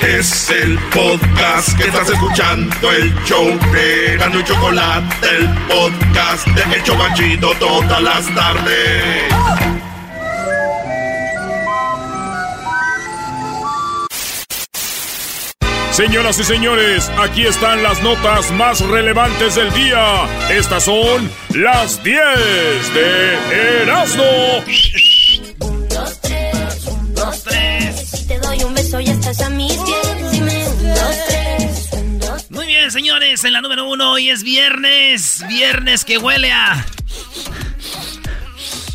Es el podcast que estás escuchando, el show de Gano y Chocolate, el podcast de Hecho Banchito todas las tardes. Señoras y señores, aquí están las notas más relevantes del día. Estas son las 10 de Erasmo. Un, dos, tres, un, dos, tres. Si te doy un beso y estás a mis señores, en la número uno hoy es viernes. Viernes que huele a.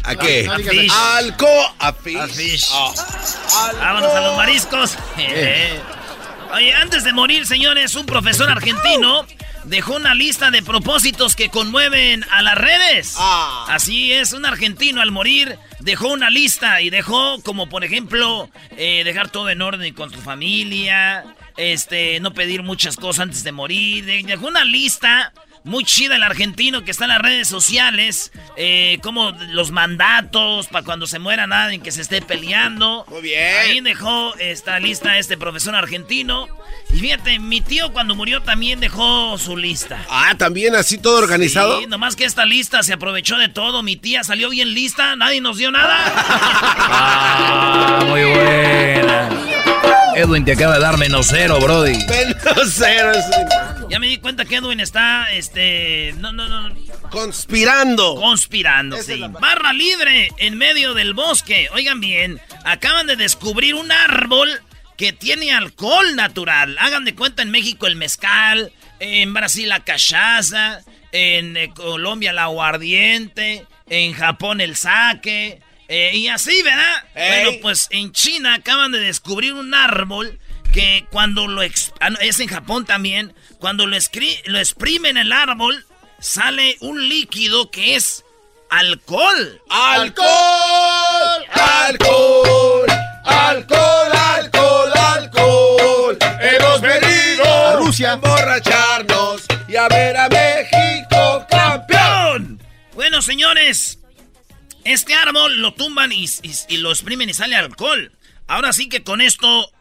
¿A qué? A fish. Alco, a fish. A fish. Ah. Vámonos a los mariscos. Oye, antes de morir, señores, un profesor argentino dejó una lista de propósitos que conmueven a las redes. Ah. Así es, un argentino al morir dejó una lista y dejó como por ejemplo eh, dejar todo en orden con su familia, este, no pedir muchas cosas antes de morir, de- dejó una lista muy chida el argentino que está en las redes sociales, eh, como los mandatos para cuando se muera nadie que se esté peleando. Muy bien. Ahí dejó esta lista este profesor argentino. Y fíjate, mi tío cuando murió también dejó su lista. Ah, también así todo organizado. Sí, nomás que esta lista se aprovechó de todo. Mi tía salió bien lista, nadie nos dio nada. Ah, muy buena. Edwin te acaba de dar menos cero, Brody. Menos cero. ya me di cuenta que Edwin está, este, no, no, no, Conspirando. conspirando, Esa sí. Barra libre en medio del bosque. Oigan bien, acaban de descubrir un árbol que tiene alcohol natural. Hagan de cuenta en México el mezcal, en Brasil la cachaza, en eh, Colombia la aguardiente, en Japón el sake, eh, y así, ¿verdad? Bueno, pues en China acaban de descubrir un árbol que cuando lo... ah, es en Japón también. Cuando lo, lo exprimen el árbol, sale un líquido que es alcohol. ¡Alcohol! ¡Alcohol! ¡Alcohol! ¡Alcohol! ¡Alcohol! Hemos venido a Rusia a emborracharnos y a ver a México campeón. Bueno, señores, este árbol lo tumban y, y- y lo exprimen y sale alcohol. Ahora sí que con esto,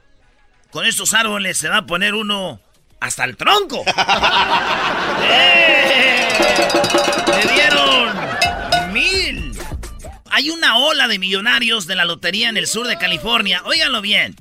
con estos árboles se va a poner uno hasta el tronco. ¡Eh! ¡Le dieron mil! Hay una ola de millonarios de la lotería en el sur de California. Óiganlo bien.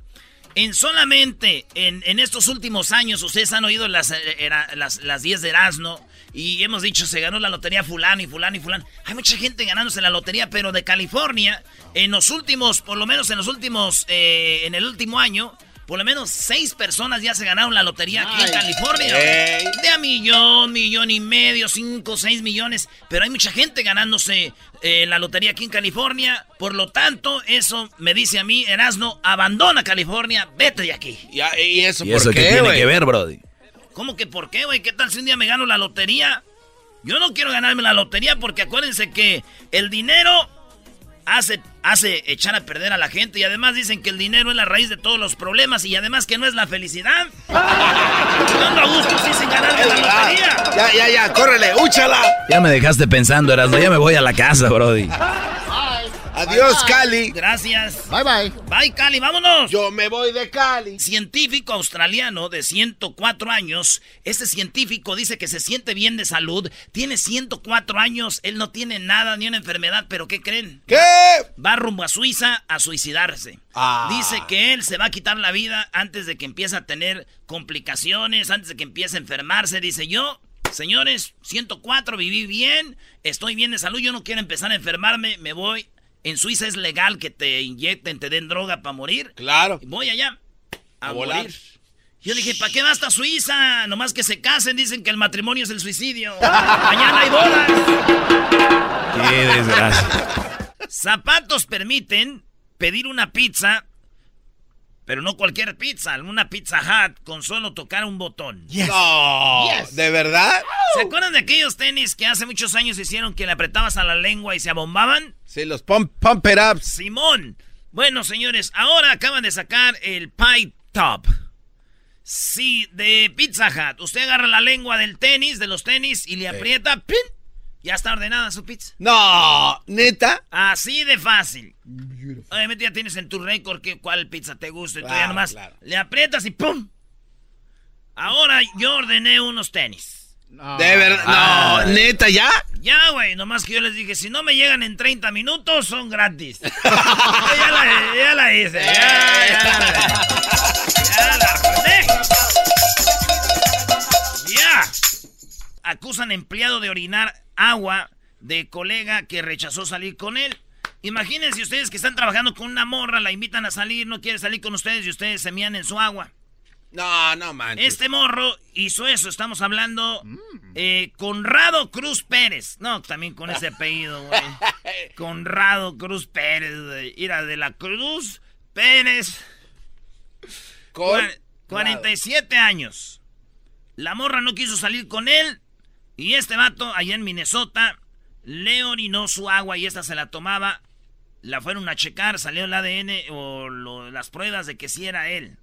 En solamente en, en estos últimos años, ustedes han oído las, eh, era- las, las 10 de Erasmo y hemos dicho se ganó la lotería fulano y fulano y fulano. Hay mucha gente ganándose la lotería, pero de California, en los últimos, por lo menos en los últimos, eh, en el último año, por lo menos seis personas ya se ganaron la lotería aquí en California. De a millón, millón y medio, cinco, seis millones. Pero hay mucha gente ganándose eh, la lotería aquí en California. Por lo tanto, eso me dice a mí, Erasno, abandona California, vete de aquí. ¿Y, y eso ¿Y por eso qué, qué, tiene que ver, Brody? ¿Cómo que por qué, güey? ¿Qué tal si un día me gano la lotería? Yo no quiero ganarme la lotería porque acuérdense que el dinero hace, hace echar a perder a la gente y además dicen que el dinero es la raíz de todos los problemas y además que no es la felicidad. Yo ando a gusto sí, sin ganarme la lotería. Ya, ya, ya, córrele, úchala. Ya me dejaste pensando, Erasmo. Ya me voy a la casa, Brody. Adiós, Cali. Gracias. Bye bye. Bye, Cali, vámonos. Yo me voy de Cali. Científico australiano de 104 años. Este científico dice que se siente bien de salud. Tiene 104 años. Él no tiene nada ni una enfermedad. ¿Pero qué creen? ¿Qué? Va rumbo a Suiza a suicidarse. Ah. Dice que él se va a quitar la vida antes de que empiece a tener complicaciones, antes de que empiece a enfermarse. Dice yo, señores, 104, viví bien, estoy bien de salud, yo no quiero empezar a enfermarme, me voy. En Suiza es legal que te inyecten, te den droga para morir. Claro. Y Voy allá a, A volar. morir. Yo dije, ¿para qué va hasta Suiza? Nomás que se casen, dicen que el matrimonio es el suicidio. Mañana hay bodas. Qué desgracia. Zapatos permiten pedir una pizza, pero no cualquier pizza, una Pizza Hut con solo tocar un botón. No, ¿de verdad? ¿Se acuerdan de aquellos tenis que hace muchos años hicieron que le apretabas a la lengua y se abombaban? Sí, los pump, pump it ups. Simón. Bueno, señores, ahora acaban de sacar el Pie Top. Sí, de Pizza Hut. Usted agarra la lengua del tenis, de los tenis, y le aprieta, ¡pin! Ya está ordenada su pizza. No, neta. Así de fácil. Obviamente ya tienes en tu récord que cuál pizza te gusta y tú ya Claro, nomás claro. le aprietas y ¡pum! Ahora yo ordené unos tenis. De verdad. No, neta, ya. Ya, güey, nomás que yo les dije, si no me llegan en 30 minutos, son gratis. ya, la, ya la hice, ya, ya la Ya la Acusan empleado de orinar agua de colega que rechazó salir con él. Imagínense ustedes que están trabajando con una morra, la invitan a salir, no quiere salir con ustedes y ustedes se mían en su agua. No, no manches. Este morro hizo eso. Estamos hablando eh, Conrado Cruz Pérez. No, también con ese apellido, güey. Conrado Cruz Pérez, güey. Ira de la Cruz Pérez. Con- Cua- 47 años. La morra no quiso salir con él. Y este vato, allá en Minnesota, le orinó su agua y esta se la tomaba. La fueron a checar, salió el ADN o lo- las pruebas de que sí era él.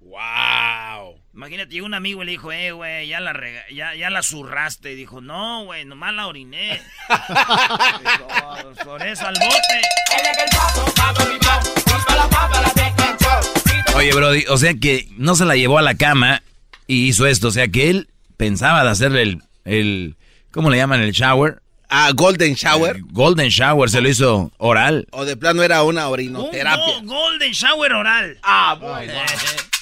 Wow. Imagínate, llegó un amigo y le dijo, eh, güey, ya la rega- ya, ya la zurraste. Y dijo, no, güey, nomás la oriné. Dijo, "Oh, por eso al bote. Oye, Brody, o sea que no se la llevó a la cama y hizo esto. O sea que él pensaba de hacerle el, el ¿cómo le llaman? El shower. Ah, Golden Shower. El golden shower, se lo hizo oral. O de plano era una Un orinoterapia. go- golden shower oral. Ah, bueno. Eh,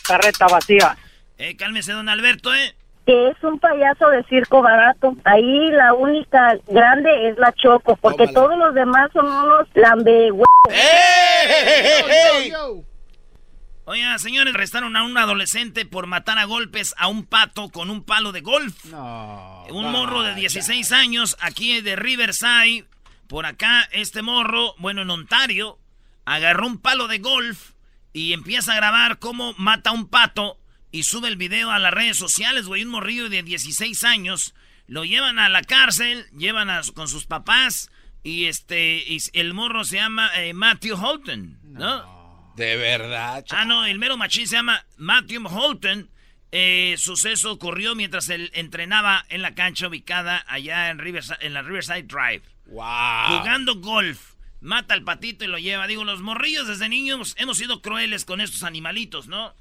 carreta vacía. eh, cálmese, don Alberto, ¿eh? Que es un payaso de circo barato. Ahí la única grande es la Choco, porque Tómala. todos los demás son unos lambe ¡Ey! Oiga, señores, arrestaron a un adolescente por matar a golpes a un pato con un palo de golf. un morro de 16 años aquí de Riverside. Por acá, este morro, bueno, en Ontario, agarró un palo de golf y empieza a grabar cómo mata a un pato y sube el video a las redes sociales, güey. Un morrillo de 16 años. Lo llevan a la cárcel, llevan a- con sus papás y este, y el morro se llama eh, Matthew Holton, ¿no? De verdad. Ah, no, el mero machín se llama Matthew Holton. Eh, suceso ocurrió mientras él entrenaba en la cancha ubicada allá en, Riverside, en la Riverside Drive. Wow. Jugando golf. Mata al patito y lo lleva. Digo, los morrillos desde niños hemos sido crueles con estos animalitos, ¿no?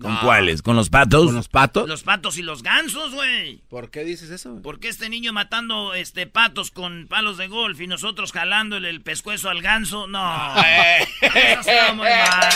¿Con No. cuáles? ¿Con los patos? ¿Con los patos? Los patos y los gansos, güey. ¿Por qué dices eso? ¿Por qué este niño matando este patos con palos de golf y nosotros jalándole el pescuezo al ganso? No. Eso está muy mal.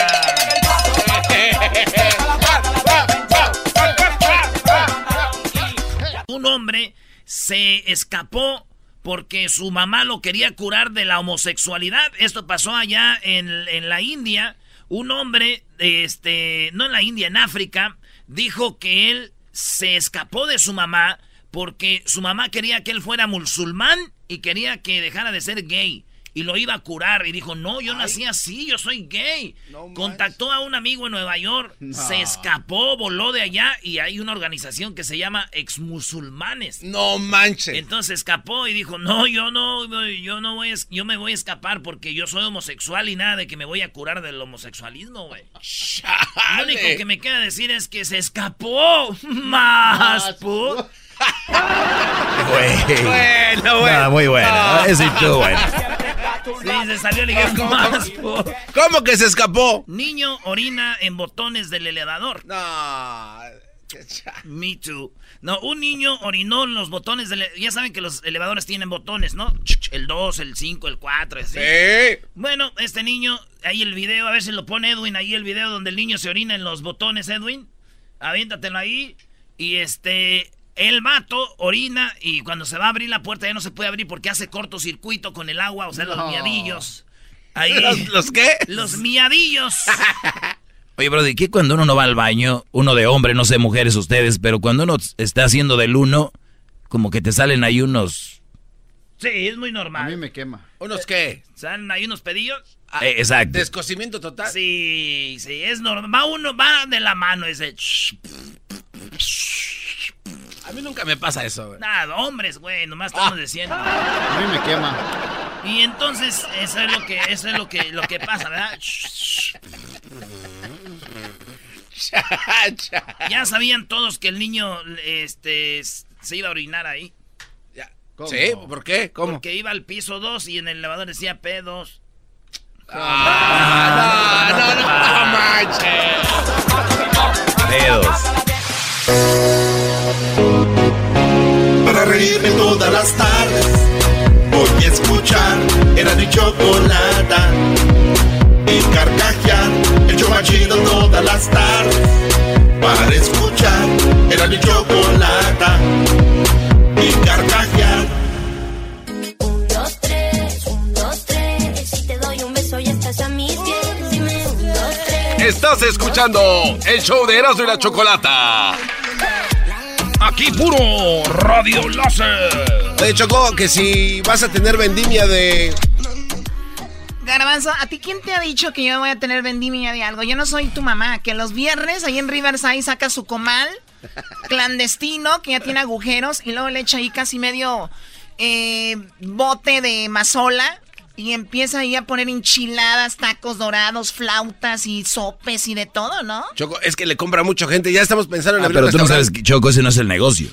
Un hombre se escapó porque su mamá lo quería curar de la homosexualidad. Esto pasó allá en, en la India. Un hombre, este, no en la India, en África, dijo que él se escapó de su mamá porque su mamá quería que él fuera musulmán y quería que dejara de ser gay. Y lo iba a curar. Y dijo, no, yo nací así, yo soy gay. No. Contactó a un amigo en Nueva York, se escapó, voló de allá y hay una organización que se llama Ex Musulmanes. No manches. Entonces escapó y dijo, no, yo no, yo no voy, a es- yo me voy a escapar porque yo soy homosexual y nada de que me voy a curar del homosexualismo, güey. Lo único que me queda decir es que se escapó más, put. Güey. Bueno, bueno. Ah, muy bueno. No. Ese y tú, bueno. Sí, se salió ligando más, put. ¿Cómo que se escapó? Niño orina en botones del elevador. No. Me too. No, un niño orinó en los botones del... Ya saben que los elevadores tienen botones, ¿no? El 2, el 5, el 4, así. Sí. Bueno, este niño, ahí el video, a ver si lo pone Edwin, ahí el video donde el niño se orina en los botones, Edwin. Aviéntatelo ahí. Y este, el vato orina y cuando se va a abrir la puerta ya no se puede abrir porque hace cortocircuito con el agua, o sea, los miadillos. Ahí. ¿Los, los qué? Los miadillos. Oye, Brody, ¿qué cuando uno no va al baño? Uno de hombre, no sé, mujeres ustedes, pero cuando uno está haciendo del uno, como que te salen ahí unos... Sí, es muy A normal. mí me quema. ¿Unos qué? ¿Salen ahí unos pedillos? Ah, Eh, exacto. Descocimiento total. Sí, sí, es normal. Va uno, va de la mano ese. A mí nunca me pasa eso, güey. Nada, hombres, güey, nomás estamos diciendo. A mí me quema. Y entonces, eso es lo que, eso es lo que, lo que pasa, ¿verdad? Ya sabían todos que el niño, este, se iba a orinar ahí. Ya. ¿Sí? ¿Por qué? ¿Cómo? Porque iba al piso 2 y en el elevador decía P2. Ah, no, no, no, Dedos. Para reírme todas las tardes Voy a escuchar Era mi chocolata Y carcajear El show más chido todas las tardes Para escuchar Era mi chocolata Y carcajear Un, dos, tres, un, dos, tres. Si te doy un beso ya estás a mis pies. Dime un, dos, tres. Estás escuchando el show de Erasmo y la Chocolata. Aquí puro Radio Láser. Oye, Choco, que si vas a tener vendimia de... Garbanzo, ¿a ti quién te ha dicho que yo voy a tener vendimia de algo? Yo no soy tu mamá, que los viernes ahí en Riverside saca su comal clandestino, que ya tiene agujeros, y luego le echa ahí casi medio eh, bote de mazola, y empieza ahí a poner enchiladas, tacos dorados, flautas y sopes y de todo, ¿no? Choco, es que le compra mucha gente. Ya estamos pensando en Ah, pero tú no sabes, que, Choco, ese no es el negocio.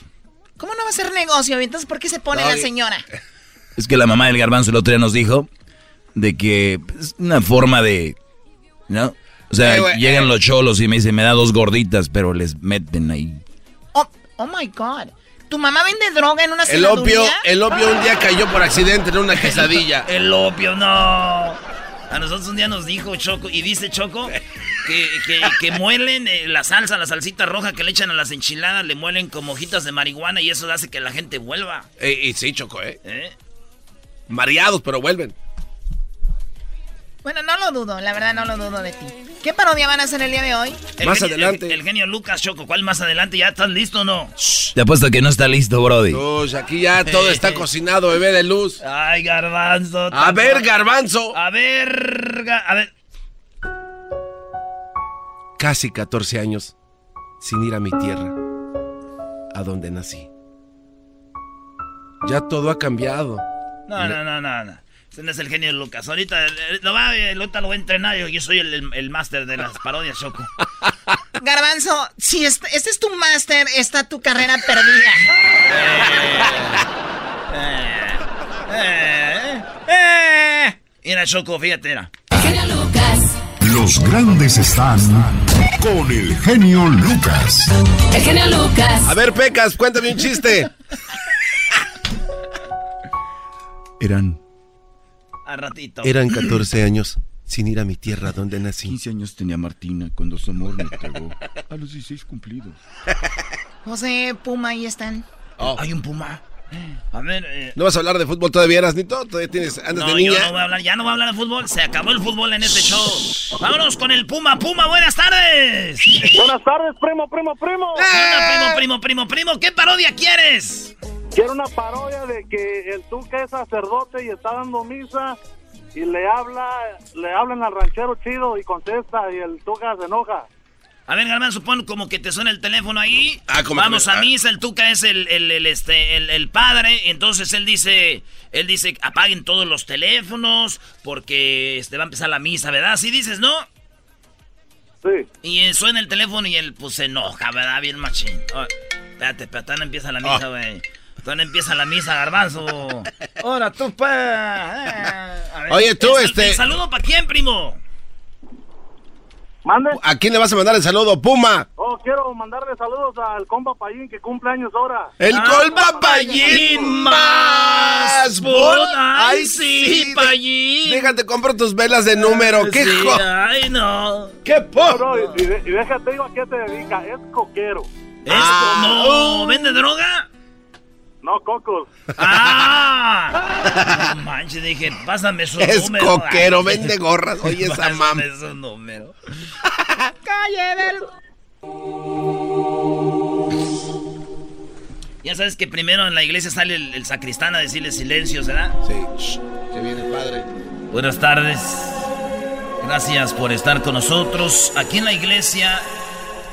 ¿Cómo no va a ser negocio? Entonces, ¿por qué se pone No, la señora? Es que la mamá del garbanzo el otro día nos dijo de que es una forma de... ¿No? O sea, Eh, llegan eh. los cholos y me dicen, me da dos gorditas, pero les meten ahí. Oh, oh my God. ¿Tu mamá vende droga en una El opio, el opio un día cayó por accidente en una quesadilla. El opio, no. A nosotros un día nos dijo Choco, y dice Choco, que, que, que muelen eh, la salsa, la salsita roja que le echan a las enchiladas, le muelen como hojitas de marihuana y eso hace que la gente vuelva. Eh, y sí, Choco, ¿eh? ¿eh? Mareados, pero vuelven. Bueno, no lo dudo, la verdad no lo dudo de ti. ¿Qué parodia van a hacer el día de hoy? El Más genio- adelante. El, el genio Lucas, Choco, ¿cuál más adelante? ¿Ya estás listo o no? Te apuesto que no está listo, Brody. Uy, aquí ya todo está cocinado, bebé de luz. Ay, garbanzo. A ver, garbanzo. A ver, ga- a ver. Casi 14 años sin ir a mi tierra, a donde nací. Ya todo ha cambiado. No, no, no, no, no. Ese no es el genio Lucas. Ahorita eh, lo va, eh, ahorita lo voy a entrenar. Yo, yo soy el, el, el máster de las parodias, Choco. Garbanzo, si este, este es tu máster, está tu carrera perdida. Eh, eh. Mira, Choco, fíjate, mira. Los grandes están con el genio Lucas. A ver, Pecas, cuéntame un chiste. Eran, Al ratito. eran 14 años sin ir a mi tierra donde nací. 15 años tenía Martina cuando su amor me entregó. A los 16 cumplidos. José, Puma, ahí están. Hay un puma. A ver, eh, ¿No vas a hablar de fútbol todavía, Erasnito? ¿Todavía tienes, andas no, de yo niña? no voy a hablar, ya no voy a hablar de fútbol. Se acabó el fútbol en este show. Vámonos con el Puma. Puma, buenas tardes. Buenas tardes, primo, primo, primo. ¿Qué onda, primo, primo, primo, primo? ¿Qué parodia quieres? Quiero una parodia de que el Tuca es sacerdote y está dando misa y le habla, le hablan al ranchero chido y contesta y el Tuca se enoja. A ver, Garbanzo, pon como que te suena el teléfono ahí. Ah, como Vamos que me- a misa, el Tuca es el, el, el, este, el, el padre. Entonces él dice, él dice, apaguen todos los teléfonos porque este, va a empezar la misa, ¿verdad? Así dices, ¿no? Sí. Y eh, suena el teléfono y él pues se enoja, ¿verdad? Bien machín. Oh, espérate, no empieza la misa, güey. No empieza la misa, garbanzo. Ahora tú, pues. eh, ver, Oye, tú, el- este- ¿El saludo para quién, primo? Mande. ¿A quién le vas a mandar el saludo, Puma? Oh, quiero mandarle saludos al compa Payín que cumple años ahora. El Ah, colpa Payín más. Ay, sí, Payín. Déjate, compro tus velas de número. ¡Qué Sí, jo- Ay, no. ¡Qué No, po! no, y, y de- y déjate digo a qué se dedica, es coquero, Esto, Ah. no. ¿Vende droga? No cocos. ¡Ah! No manches, dije, pásame su Es número. coquero, Ay, vende gorras. Oye, esa mam. Pásame su número. Calle del... Ya sabes que primero en la iglesia sale el, el sacristán a decirle silencio, ¿verdad? Sí, shh, se viene el padre. Buenas tardes. Gracias por estar con nosotros aquí en la iglesia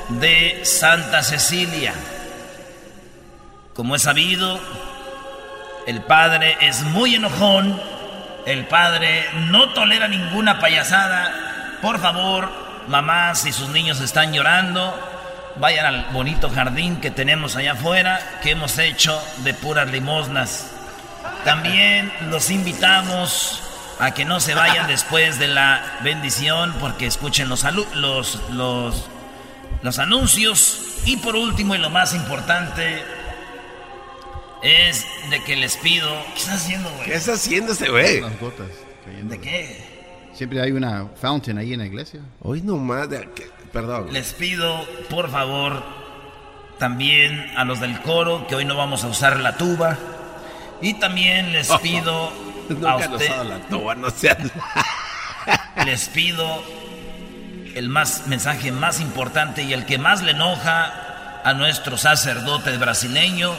de Santa Cecilia. Como es sabido, el padre es muy enojón. El padre no tolera ninguna payasada. Por favor, mamá, si sus niños están llorando, vayan al bonito jardín que tenemos allá afuera, que hemos hecho de puras limosnas. También los invitamos a que no se vayan después de la bendición porque escuchen los, los, los, los anuncios. Y por último y lo más importante es de que les pido... ¿Qué está haciendo, güey? ¿Qué está haciendo ese güey? Las gotas. ¿De qué? Siempre hay una fountain ahí en la iglesia. Hoy nomás, de, perdón. Les pido, por favor, también a los del coro, que hoy no vamos a usar la tuba. Y también les pido a usted, la tuba, no sean... les pido el más mensaje más importante y el que más le enoja a nuestro sacerdote brasileño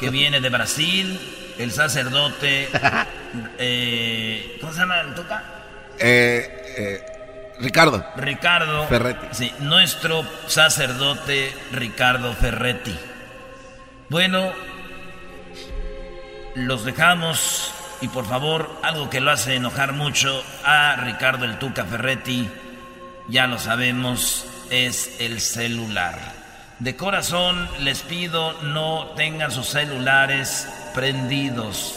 que viene de Brasil, el sacerdote, eh, ¿cómo se llama el toca? Eh, eh, Ricardo. Ricardo Ferretti. Sí, nuestro sacerdote Ricardo Ferretti. Bueno, los dejamos y por favor, algo que lo hace enojar mucho a Ricardo el Tuca Ferretti, ya lo sabemos, es el celular. De corazón les pido no tengan sus celulares prendidos.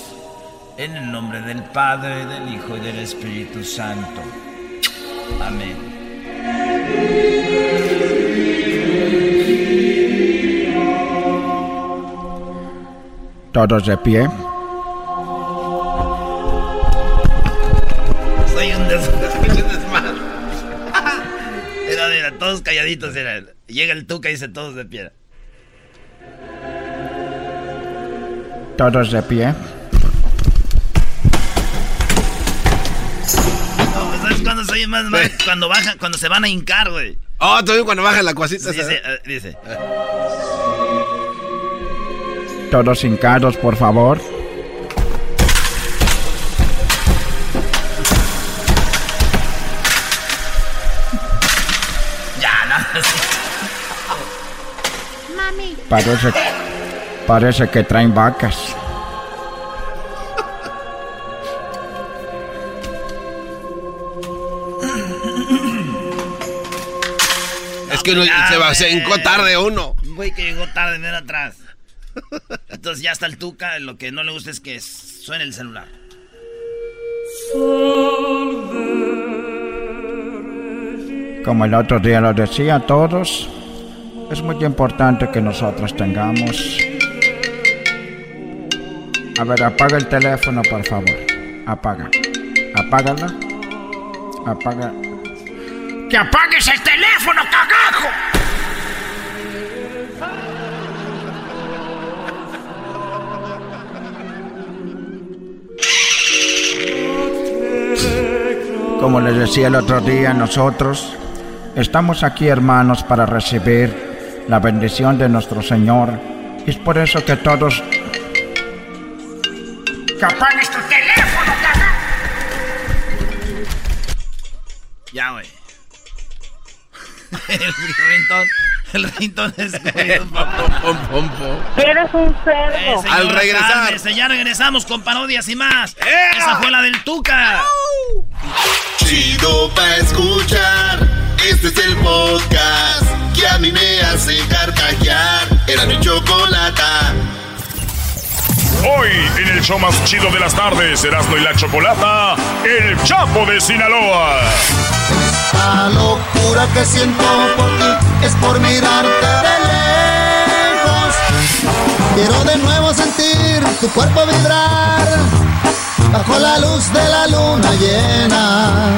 En el nombre del Padre, del Hijo y del Espíritu Santo. Amén. Todos de pie. Todos calladitos. Era. Llega el tuca y dice todos de pie. Todos de pie. No, ¿Sabes cuándo soy más, más? Cuando bajan, cuando se van a hincar, güey. Oh, todavía cuando bajan la cuasita. Dice, uh, dice. Todos hincados, por favor. Parece, parece que traen vacas. Es que uno ya, se va, se hincó tarde uno. Un güey que llegó tarde, ven atrás. Entonces ya está el tuca, lo que no le gusta es que suene el celular. Como el otro día lo decía a todos, es muy importante que nosotros tengamos... A ver, apaga el teléfono, por favor. Apaga. Apágala. Apaga. ¡Que apagues el teléfono, cagajo! Como les decía el otro día, nosotros estamos aquí, hermanos, para recibir la bendición de nuestro Señor. Y es por eso que todos... ¡Que apagues tu teléfono, cagajo! Ya, güey. el rintón, el rintón es Eres un cerdo. Eh, señor, Al regresar. ya regresamos con parodias y más. Esa fue la del Tuca. Chido pa' escuchar. Este es el podcast que a mí me hace carcajear. Era mi chocolata. Hoy, en el show más chido de las tardes, Erasmo y la Chocolata, El Chapo de Sinaloa. La locura que siento por ti es por mirarte de lejos. Quiero de nuevo sentir tu cuerpo vibrar bajo la luz de la luna llena.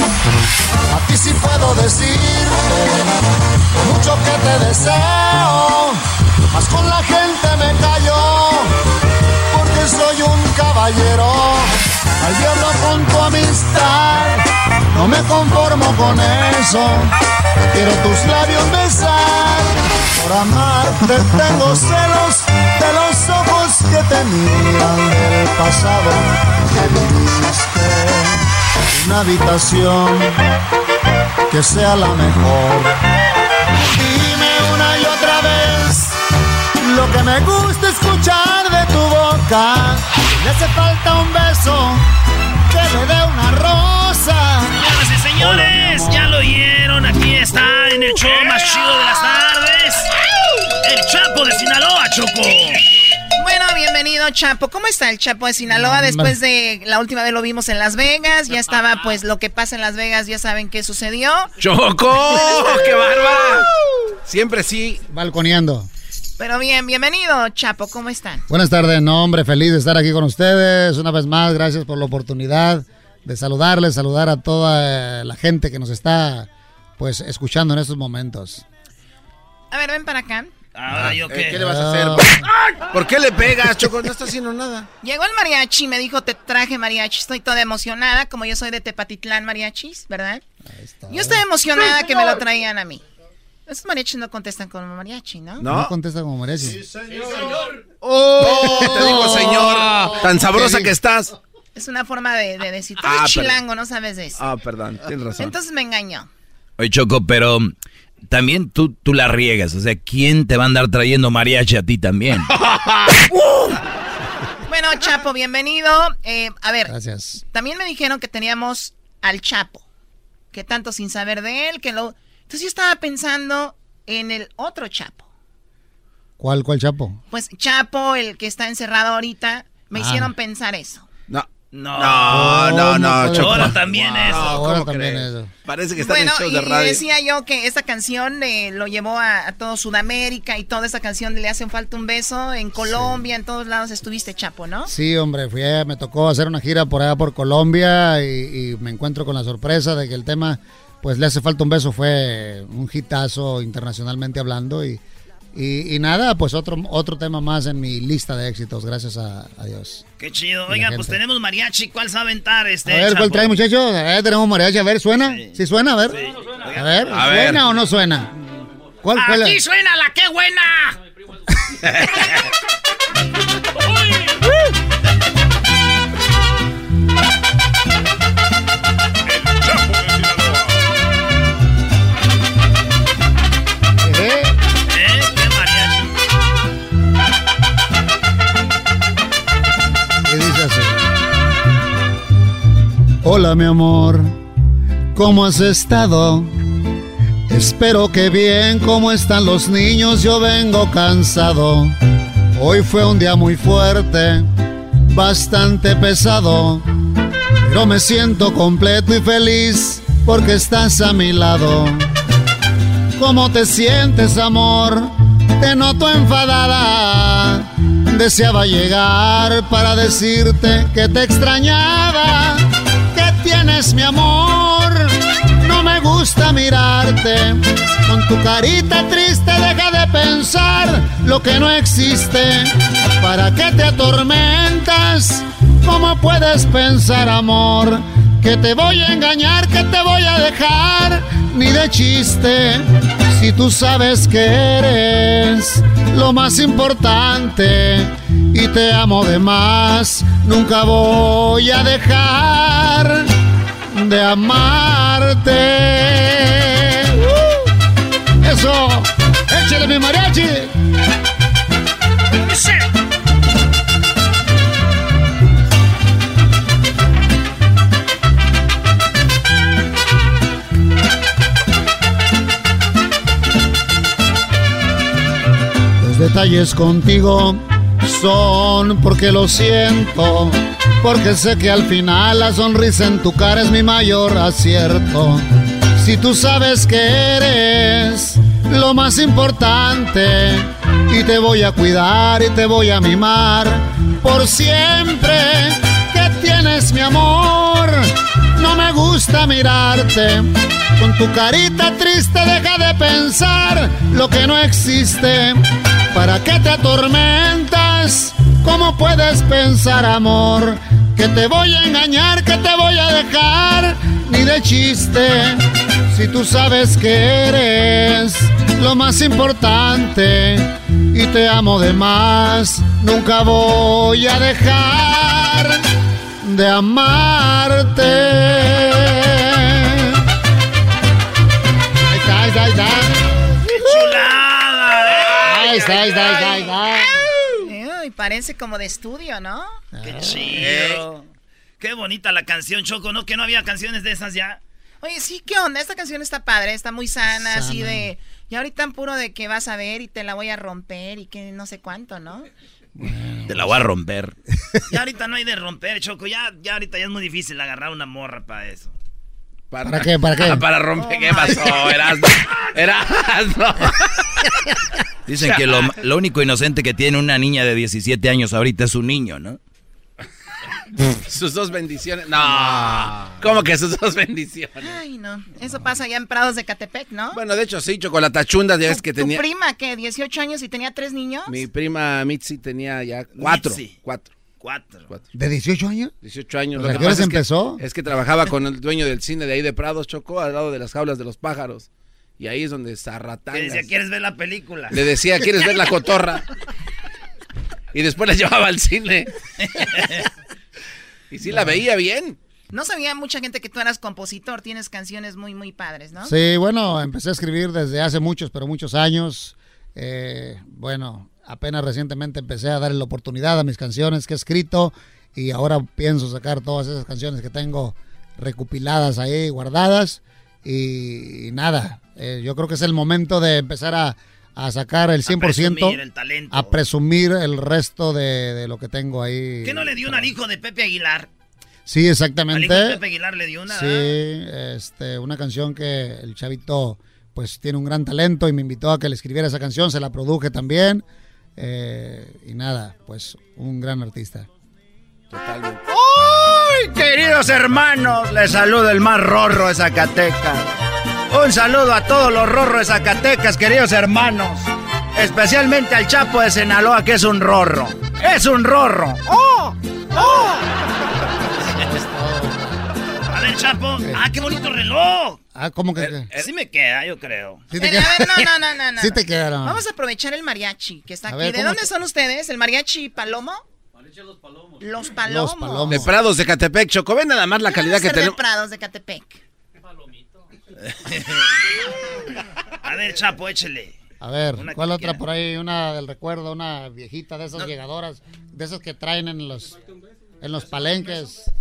Puedo decirte lo mucho que te deseo, mas con la gente me callo porque soy un caballero. Al diablo con tu amistad, no me conformo con eso. Quiero tus labios besar, por amarte tengo celos de los ojos que te miran del pasado que viviste. Una habitación que sea la mejor. Dime una y otra vez lo que me gusta escuchar de tu boca. Me hace falta un beso que me dé una rosa. Señoras y señores, ya lo oyeron. Aquí está en el show más chido de las tardes. El Chapo de Sinaloa, Choco. Bienvenido Chapo, ¿cómo está el Chapo de Sinaloa? Después de la última vez lo vimos en Las Vegas, ya estaba pues lo que pasa en Las Vegas, ya saben qué sucedió. ¡Choco! ¡Qué bárbaro! Siempre sí. Balconeando. Pero bien, bienvenido, Chapo, ¿cómo están? Buenas tardes, no, hombre, feliz de estar aquí con ustedes. Una vez más, gracias por la oportunidad de saludarles, saludar a toda la gente que nos está pues escuchando en estos momentos. A ver, ven para acá. Ahora yo qué. Eh, ¿Qué le vas a hacer? ¿Por qué le pegas, Choco? No está haciendo nada. Llegó el mariachi, me dijo, te traje mariachi. Estoy toda emocionada, como yo soy de Tepatitlán mariachis, ¿verdad? Yo estoy emocionada que me lo traían a mí. Esos mariachis no contestan como mariachi, ¿no? No, contesta como mariachi. Sí, señor. ¡Oh! Te digo, señor. Tan sabrosa que estás. Es una forma de, de decir, tú Ah, eres perdón. chilango, no sabes de eso. Ah, perdón, tienes razón. Entonces me engañó. Oye, Choco, pero también tú, tú la riegas. O sea, ¿quién te va a andar trayendo mariachi a ti también? Bueno, Chapo, bienvenido. Eh, a ver, Gracias. también me dijeron que teníamos al Chapo. Que tanto sin saber de él, que lo... Entonces yo estaba pensando en el otro Chapo. ¿Cuál, cuál chapo? Pues Chapo, el que está encerrado ahorita, me Ah. hicieron pensar eso. No. No. No, no, no. Ahora también Wow, eso. ¿cómo Ahora también eso. Parece que está Bueno, en el show y, de y radio. decía yo que esta canción eh, lo llevó a, a todo Sudamérica y toda esta canción de Le hacen falta un beso en Colombia, en todos lados estuviste Chapo, ¿no? Sí, hombre, fui a- me tocó hacer una gira por allá por Colombia y, y me encuentro con la sorpresa de que el tema, pues le hace falta un beso, fue un hitazo internacionalmente hablando y, y, y nada, pues otro, otro tema más en mi lista de éxitos, gracias a, a Dios. Qué chido. Oiga, pues tenemos mariachi. ¿Cuál sabe aventar este? A ver, ¿cuál trae muchachos? A ver, tenemos mariachi, a ver, ¿suena? ¿Sí, suena? A ver. A ver, A ¿suena ver. o no suena? ¿Cuál, cuál ¡Aquí suena la que buena! Mi amor, ¿cómo has estado? Espero que bien, ¿cómo están los niños? Yo vengo cansado. Hoy fue un día muy fuerte, bastante pesado, pero me siento completo y feliz porque estás a mi lado. ¿Cómo te sientes, amor? Te noto enfadada. Deseaba llegar para decirte que te extrañaba. ¿Qué tienes, mi amor? No me gusta mirarte. Con tu carita triste deja de pensar lo que no existe. ¿Para qué te atormentas? ¿Cómo puedes pensar, amor? Que te voy a engañar, que te voy a dejar, ni de chiste. Si tú sabes que eres lo más importante y te amo de más, nunca voy a dejar amarte. ¡Uh! Eso, échale mi mariachi. Los detalles contigo son porque lo siento, porque sé que al final la sonrisa en tu cara es mi mayor acierto. Si tú sabes que eres lo más importante y te voy a cuidar y te voy a mimar por siempre. ¿Qué tienes, mi amor? No me gusta mirarte. Con tu carita triste deja de pensar lo que no existe. ¿Para qué te atormentas? ¿Cómo puedes pensar, amor? Que te voy a engañar, que te voy a dejar, ni de chiste. Si tú sabes que eres lo más importante y te amo de más, nunca voy a dejar de amarte. Ahí está, ahí está, ahí está. ¡Qué chulada! eh! Ahí está, ahí está, ahí está, ahí está. Parece como de estudio, ¿no? ¡Qué chido! Qué bonita la canción, Choco, ¿no? Que no había canciones de esas ya. Oye, sí, ¿qué onda? Esta canción está padre, está muy sana, así de... Y ahorita en puro de que vas a ver y te la voy a romper y que no sé cuánto, ¿no? Te la voy a romper. Ya ahorita no hay de romper, Choco. Ya, ya ahorita ya es muy difícil agarrar una morra para eso. ¿Para, qué? ¿Para qué? para romper. Oh, ¿Qué my pasó? Erasmo. Erasmo. Dicen que lo, lo único inocente que tiene una niña de 17 años ahorita es un niño, ¿no? Sus dos bendiciones. No. ¿Cómo que sus dos bendiciones? Ay, no. Eso pasa allá en Prados de Catepec, ¿no? Bueno, de hecho, sí, chocolatachundas, ya ves que ¿Tu tenía. prima qué? ¿18 años y tenía tres niños? Mi prima Mitzi tenía ya cuatro. Mitzi. Cuatro. Cuatro. cuatro. ¿De 18 años? 18 años. Pues, Lo ¿a que qué hora pasa se es que- empezó? Es que trabajaba con el dueño del cine de ahí de Prados, Chocó, al lado de las jaulas de los pájaros. Y ahí es donde Que zarratangas. decía, ¿quieres ver la película? Le decía, ¿quieres ver la cotorra? Y después la llevaba al cine. Y sí la veía bien. No sabía mucha gente que tú eras compositor. Tienes canciones muy, muy padres, ¿no? Sí, bueno, empecé a escribir desde hace muchos, pero muchos años. Eh, bueno, apenas recientemente empecé a darle la oportunidad a mis canciones que he escrito y ahora pienso sacar todas esas canciones que tengo recopiladas ahí, guardadas. Y, y nada, eh, yo creo que es el momento de empezar a, a sacar el 100%, presumir el talento. a presumir el resto de, de lo que tengo ahí. ¿Qué no le dio una al hijo de Pepe Aguilar? Sí, Al exactamente. hijo de Pepe Aguilar le dio una. Sí, este, una canción que el chavito pues tiene un gran talento y me invitó a que le escribiera esa canción, se la produje también eh, y nada, pues un gran artista. Totalmente. ¡Uy, queridos hermanos! Les saluda el más rorro de Zacatecas. Un saludo a todos los rorros de Zacatecas, queridos hermanos. Especialmente al Chapo de Sinaloa, que es un rorro. ¡Es un rorro! ¡Oh! ¡Oh! A ver, Chapo. Ah, qué bonito reloj. Ah, ¿cómo que? Sí me queda, yo creo. Sí te Eh, queda- a ver, no, no, no, no, no. Sí te quedaron. Vamos a aprovechar el mariachi que está A aquí. ver, ¿De ¿cómo dónde te- son ustedes? ¿El mariachi Palomo? Los Palomos. Los Palomos. De Prados de Catepec, Choco. Ven nada más la calidad que Ser de tenemos. Prados de Catepec. A ver, Chapo, échele. A ver, Una ¿cuál otra quiera. por ahí? Una del recuerdo, una viejita de esas llegadoras, de esas que traen en los en los palenques.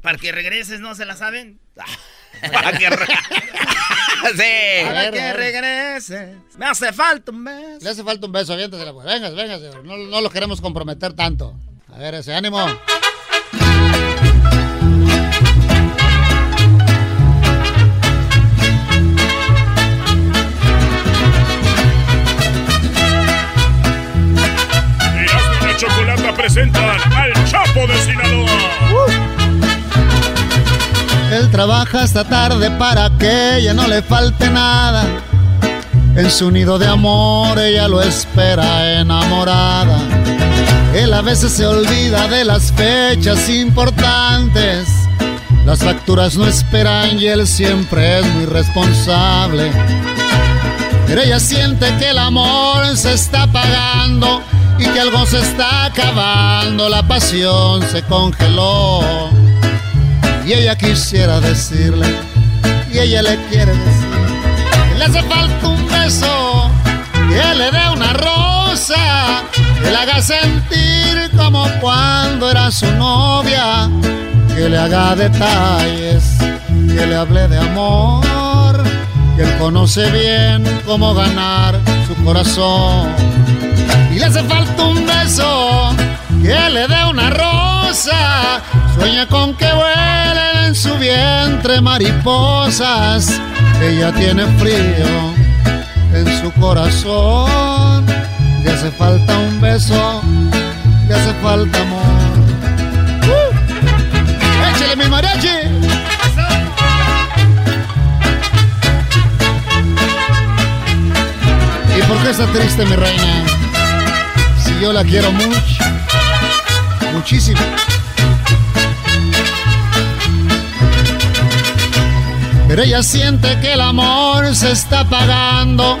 Para que regreses, ¿no se la saben? Para que re- sí. A Para ver, que a ver. regreses. Me hace falta un beso. Le hace falta un beso, aviéntasela, pues. Venga, venga, no, no lo queremos comprometer tanto. A ver, ese ánimo. Chocolata presentan al Chapo de Sinaloa. Él trabaja hasta tarde para que ella no le falte nada. En su nido de amor ella lo espera enamorada. Él a veces se olvida de las fechas importantes. Las facturas no esperan y él siempre es muy responsable. Pero ella siente que el amor se está apagando y que algo se está acabando. La pasión se congeló. Y ella quisiera decirle, y ella le quiere decir, que le hace falta un beso, que le dé una rosa, que le haga sentir como cuando era su novia, que le haga detalles, que le hable de amor, que él conoce bien cómo ganar su corazón. Y le hace falta un beso, que le dé una rosa. Sueña con que vuelen en su vientre mariposas. Ella tiene frío en su corazón. Hace falta un beso, le hace falta amor. ¡Uh! ¡Échale mi mariachi! ¿Y por qué está triste mi reina? Si yo la quiero mucho, muchísimo. Pero ella siente que el amor se está apagando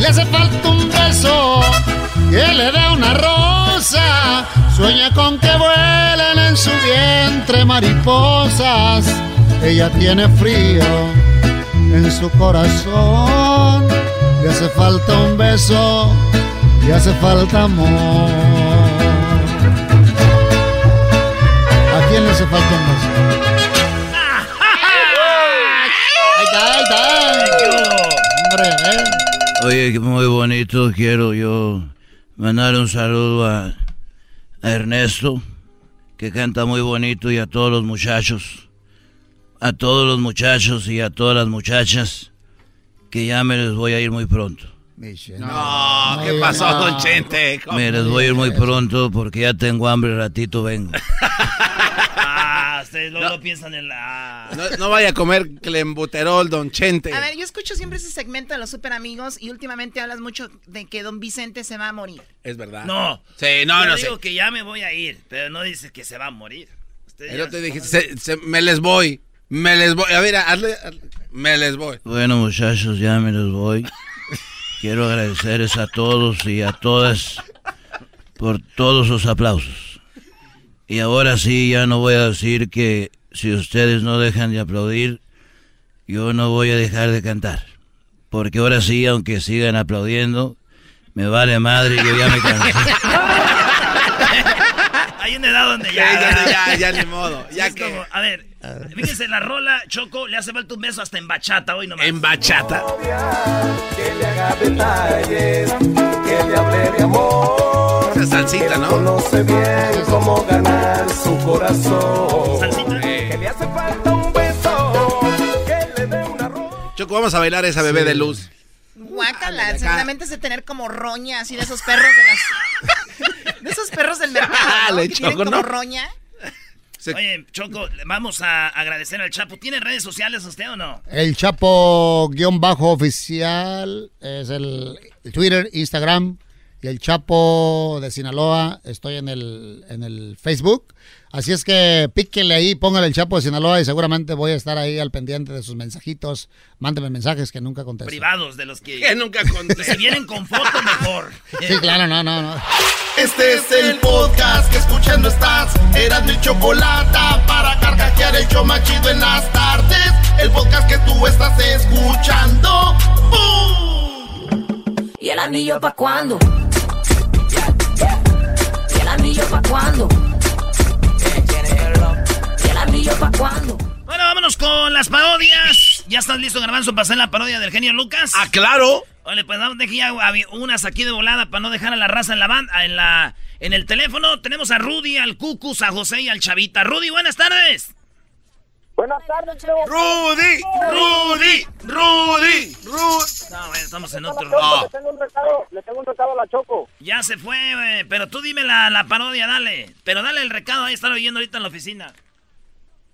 Le hace falta un beso, que le dé una rosa, Sueña con que vuelen en su vientre mariposas. Ella tiene frío en su corazón. Le hace falta un beso, le hace falta amor. ¿A quién le hace falta un beso? Oye, muy bonito. Quiero yo mandar un saludo a, a Ernesto, que canta muy bonito, y a todos los muchachos. A todos los muchachos y a todas las muchachas, que ya me les voy a ir muy pronto. No, ¿qué pasó, Don Chente? Me les voy a ir muy pronto porque ya tengo hambre, ratito vengo. Ah, ustedes luego piensan en la... No, no vaya a comer clembuterol, Don Chente. A ver, yo escucho siempre ese segmento de los super amigos y últimamente hablas mucho de que don Vicente se va a morir. Es verdad. No. Sí, no, Yo no digo sé. que ya me voy a ir, pero no dices que se va a morir. Yo te dije, se- se- me les voy. Me les voy. A ver, hazle, hazle- me les voy. Bueno, muchachos, ya me los voy. Quiero agradecerles a todos y a todas por todos los aplausos. Y ahora sí, ya no voy a decir que si ustedes no dejan de aplaudir, yo no voy a dejar de cantar. Porque ahora sí, aunque sigan aplaudiendo, me vale madre, yo ya me cansé. Hay una edad donde Sí, ya... ya, ya, ya, ni modo. Ya Es que. como, a ver, fíjense, la rola, Choco, le hace falta un beso hasta en bachata hoy nomás. En bachata. Que le haga detalles, que le hable de amor. Esa salsita, ¿no? Conoce bien cómo ganar su corazón. Que le hace falta un beso, que le dé una rosa. Choco, vamos a bailar esa bebé de luz. Guácala, seguramente es de tener como roña, así de esos perros de las... de esos perros del mercado, ¿no? Dale, que tienen Choco, como no. roña. Oye, Choco, le vamos a agradecer al Chapo. ¿Tiene redes sociales usted o no? El Chapo guion bajo oficial es el, el Twitter, Instagram y el Chapo de Sinaloa. Estoy en el, en el Facebook. Así es que píquele ahí, póngale el Chapo de Sinaloa y seguramente voy a estar ahí al pendiente de sus mensajitos. Mándeme mensajes que nunca contesto. Privados de los que... Que nunca conté. si vienen con foto, mejor. Sí, claro, no, no, no. Este es el podcast que escuchando estás. Eran mi chocolate para carcajear el show más chido en las tardes. El podcast que tú estás escuchando. ¡Bum! ¿Y el anillo pa' cuándo? ¿Y el anillo pa' cuándo? ¿Y el anillo pa' cuándo? Bueno, vámonos con las parodias. ¿Ya estás listo, Garbanzo, para hacer la parodia del genio Lucas? Ah, claro. Oye, pues vamos, había unas aquí de volada para no dejar a la raza en la banda, en la, en el teléfono. Tenemos a Rudy, al Cucus, a José y al Chavita. Rudy, buenas tardes. Buenas tardes, Rudy, Rudy, Rudy, Rudy. No, bueno, estamos en otro. No. Le tengo un recado, le tengo un recado a la Choco. Ya se fue, güey, pero tú dime la, la parodia, dale. Pero dale el recado, ahí están oyendo ahorita en la oficina.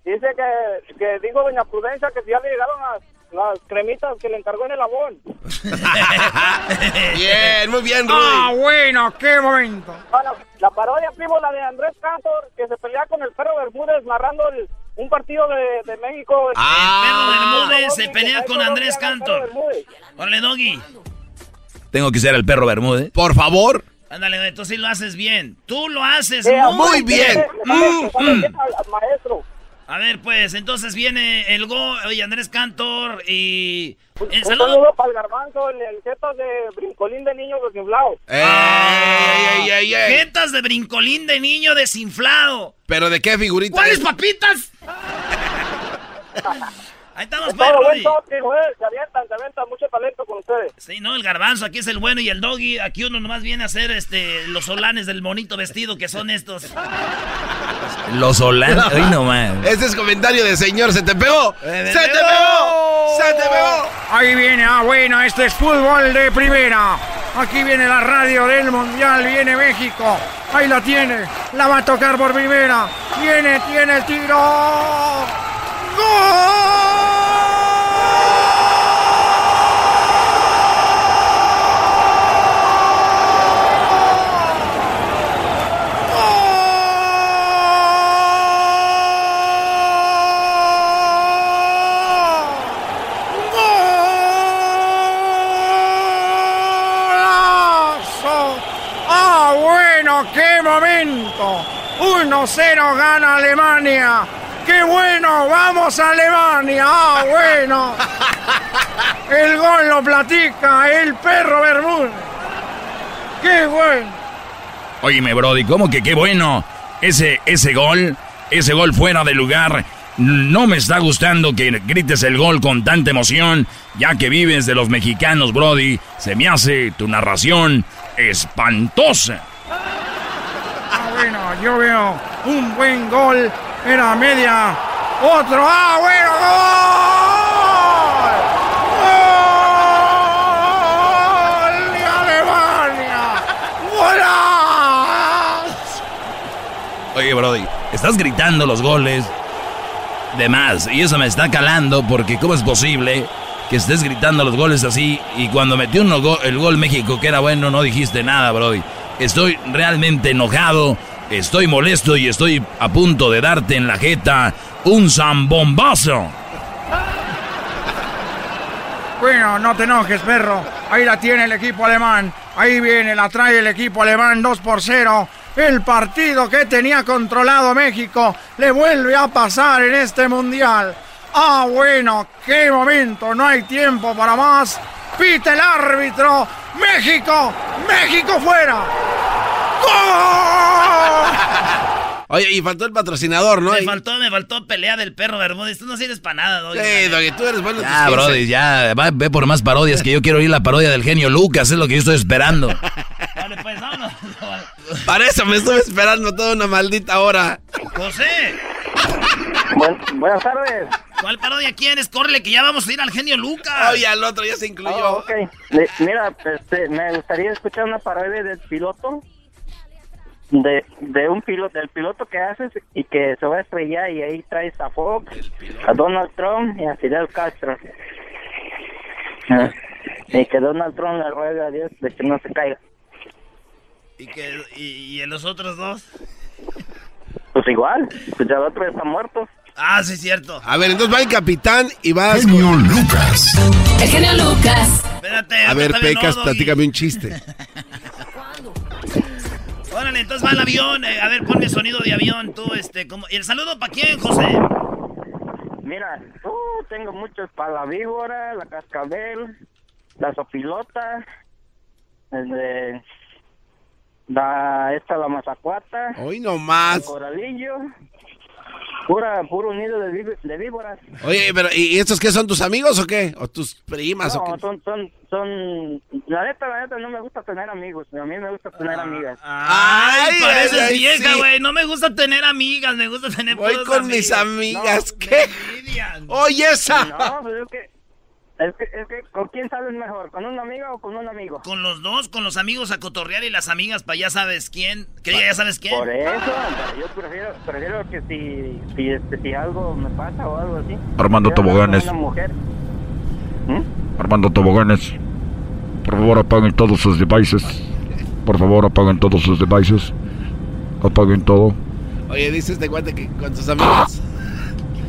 Dice que, que digo doña Prudencia que si ya le llegaron las, las cremitas que le encargó en el abón. Bien, muy bien, Ah, Rudy. bueno, qué momento. Ah, la, la parodia, primo, la de Andrés Cantor, que se pelea con el perro Bermúdez narrando el- un partido de, de México. Ah. Perro Bermúdez se pelea con Andrés el Cantor. Órale, Doggy. Tengo que ser el perro Bermúdez. Por favor. Ándale, tú sí lo haces bien. Tú lo haces Eh, muy, muy bien. al- al maestro. A ver, pues, entonces viene el Go, oye, Andrés Cantor y... El Un saludo... saludo para el garbanzo, el, el jetas de brincolín de niño desinflado. Ey, ey, ey, ey. Jetas de brincolín de niño desinflado. ¿Pero de qué figurita? ¿Cuáles es? papitas? Ahí estamos, Es pues, todo buen Rudy. toque, güey. Se avientan, se avientan mucho talento con ustedes. Sí, no, el garbanzo, aquí es el bueno y el doggy. Aquí uno nomás viene a hacer este los solanes del bonito vestido que son estos. Los Holanda. Ay, no más. Este es comentario de señor. ¿Se te pegó? Eh, ¡Se te pegó! ¡Se te pegó! Ahí viene, ah, bueno, este es fútbol de primera. Aquí viene la radio del Mundial, viene México. Ahí la tiene, la va a tocar por primera. Viene, tiene el tiro. ¡Golazo! ¡Ah, bueno! ¡Qué momento! 1-0 gana Alemania. ¡Qué bueno! ¡Vamos a Alemania! ¡Ah, bueno! El gol lo platica el perro Bermúdez. ¡Qué bueno! Óyeme, Brody, ¿cómo que qué bueno? Ese, ese gol, ese gol fuera de lugar. No me está gustando que grites el gol con tanta emoción, ya que vives de los mexicanos, Brody. Se me hace tu narración espantosa. Yo veo un buen gol era media. Otro. ¡Ah, bueno! ¡Gol! ¡Gol de Alemania! ¡Golazo! Oye, Brody, estás gritando los goles de más. Y eso me está calando porque ¿cómo es posible que estés gritando los goles así y cuando metió el gol México que era bueno no dijiste nada, Brody? Estoy realmente enojado, estoy molesto y estoy a punto de darte en la jeta un zambombazo. Bueno, no te enojes, perro. Ahí la tiene el equipo alemán. Ahí viene, la trae el equipo alemán 2 por 0. El partido que tenía controlado México le vuelve a pasar en este mundial. Ah, bueno, qué momento. No hay tiempo para más. Pita el árbitro. México, México fuera. ¡Gol! Oye, y faltó el patrocinador, ¿no? Me faltó, me faltó pelea del perro Bermúdez. Tú no sirves para nada, Doggy. Sí, Doggy, tú eres bueno. Ya. Brody, ya, va- ve por más parodias que yo quiero oír la parodia del genio Lucas, es lo que yo estoy esperando. Vale, pues vámonos. Para eso me estuve esperando toda una maldita hora. José, buenas tardes. ¿cuál parodia quieres? Córrele, que ya vamos a ir al genio Lucas. Oye, al otro ya se incluyó. Oh, ok. Le- mira, este, me gustaría escuchar una parodia del piloto. De, de un piloto, del piloto que haces y que se va a estrellar y ahí traes a Fox, a Donald Trump y a Fidel Castro. Ah, Y que Donald Trump le ruega a Dios de que no se caiga. ¿Y, que, y, y en los otros dos? Pues igual, pues ya el otro ya está muerto. Ah, sí, es cierto. A ver, entonces va el capitán y vas. Genio Lucas. El genio Lucas. Espérate. A ver, Pecas, platícame un chiste. Órale, entonces va el avión. eh, a ver, ponme sonido de avión, tú, este, como... ¿Y el saludo para quién, José? Mira, uh, tengo muchos para la víbora, la cascabel, la sopilota, el de la esta la mazacuata, Hoy nomás. el coralillo, pura puro nido de, de víboras. Oye, pero ¿y estos qué son tus amigos o qué? ¿O tus primas o No, qué? son, son, son, la neta, la neta, no me gusta tener amigos, a mí me gusta tener amigas. Ay, Ay, pareces ay, vieja, sí. güey. No me gusta tener amigas, me gusta tener Voy con mis amigas. No, ¿Qué? Oye, esa. No, pues es que, es que, es que, ¿con quién sales mejor? ¿Con una amiga o con un amigo? Con los dos, con los amigos a cotorrear y las amigas para ya sabes quién. Que ya sabes quién. Por eso, yo prefiero, prefiero que si, si, este, si algo me pasa o algo así. Armando Toboganes. Una mujer. Armando Toboganes. Por favor, apaguen todos sus devices. Por favor, apaguen todos sus devices. Apaguen todo. Oye, dice este guante que con sus amigas.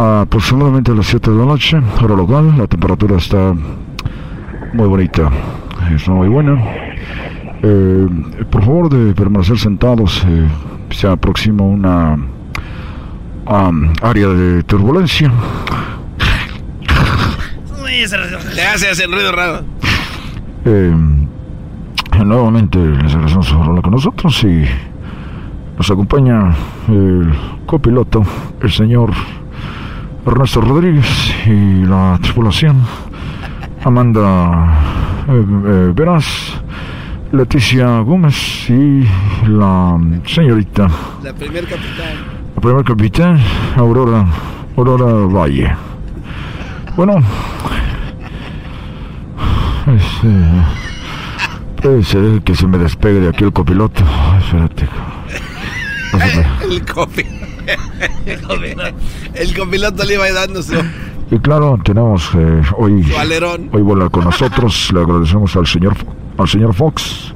Aproximadamente a las 7 de la noche, hora local. La temperatura está muy bonita. Está muy buena. Eh, por favor de permanecer sentados. eh, se aproxima una am, área de turbulencia. Te hace hacer ruido raro. Eh, nuevamente les agradecemos por hablar con nosotros y nos acompaña el copiloto, el señor Ernesto Rodríguez y la tripulación Amanda eh, eh, Veras, Leticia Gómez y la señorita, La primer capitán. la primer capitán Aurora, Aurora Valle. Bueno, este, puede ser que se me despegue de aquí el copiloto. Espérate. Pásame. El copiloto. el copiloto le iba dando su... Y claro, tenemos eh, hoy, hoy vuela con nosotros. Le agradecemos al señor, al señor Fox,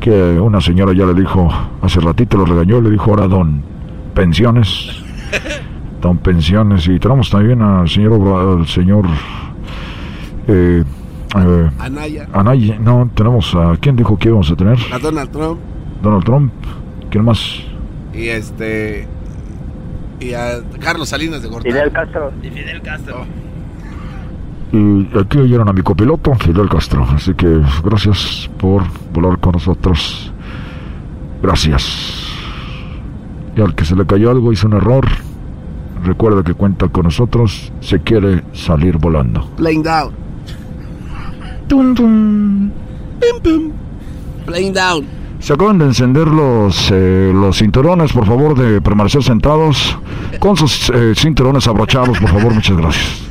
que una señora ya le dijo, hace ratito lo regañó, le dijo, ahora don pensiones. Don pensiones. Y tenemos también al señor, al señor eh, eh, Anaya. Anaya. No, tenemos a, ¿quién dijo que íbamos a tener? A Donald Trump. Donald Trump. ¿Quién más? Y este. Y a Carlos Salinas de Gortari. Fidel Castro. Y Fidel Castro. Y aquí oyeron a mi copiloto, Fidel Castro. Así que gracias por volar con nosotros. Gracias. Y al que se le cayó algo, hizo un error. Recuerda que cuenta con nosotros. Se quiere salir volando. Playing down. Tum, tum. Pim, pim. Playing down. Se acaban de encender los, eh, los cinturones, por favor, de permanecer sentados. Con sus eh, cinturones abrochados, por favor, muchas gracias.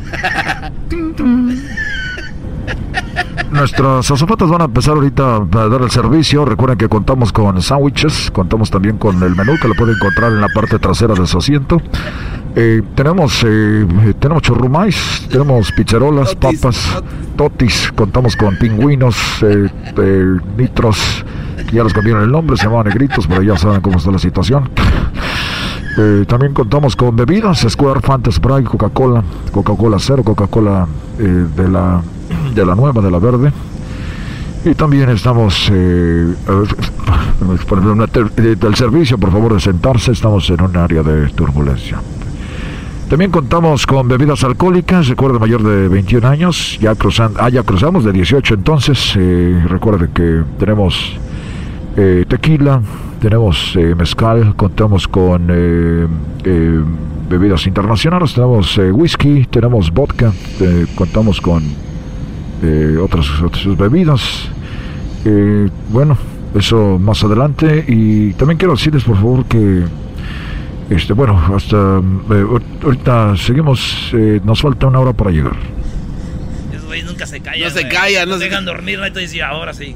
Nuestras azafatas van a empezar ahorita a dar el servicio. Recuerden que contamos con sándwiches, contamos también con el menú que lo pueden encontrar en la parte trasera de su asiento. Eh, tenemos eh, eh, tenemos churrumais, tenemos pizzerolas, papas, totis, contamos con pingüinos, eh, eh, nitros, ya les cambiaron el nombre, se llamaban negritos, pero ya saben cómo está la situación. Eh, también contamos con bebidas, Square, Fanta, Sprite, Coca-Cola, Coca-Cola cero, Coca-Cola eh, de la de la nueva, de la verde. Y también estamos eh, del servicio, por favor de sentarse, estamos en un área de turbulencia. También contamos con bebidas alcohólicas, recuerde mayor de 21 años, ya, cruzan, ah, ya cruzamos de 18 entonces, eh, recuerde que tenemos eh, tequila, tenemos eh, mezcal, contamos con eh, eh, bebidas internacionales, tenemos eh, whisky, tenemos vodka, eh, contamos con eh, otras, otras bebidas. Eh, bueno, eso más adelante. Y también quiero decirles, por favor, que, este, bueno, hasta eh, ahor- ahorita seguimos, eh, nos falta una hora para llegar. Esos güeyes nunca se callan. No se callan, no Nos se dejan dormir, ¿no? Entonces, ya, ahora sí.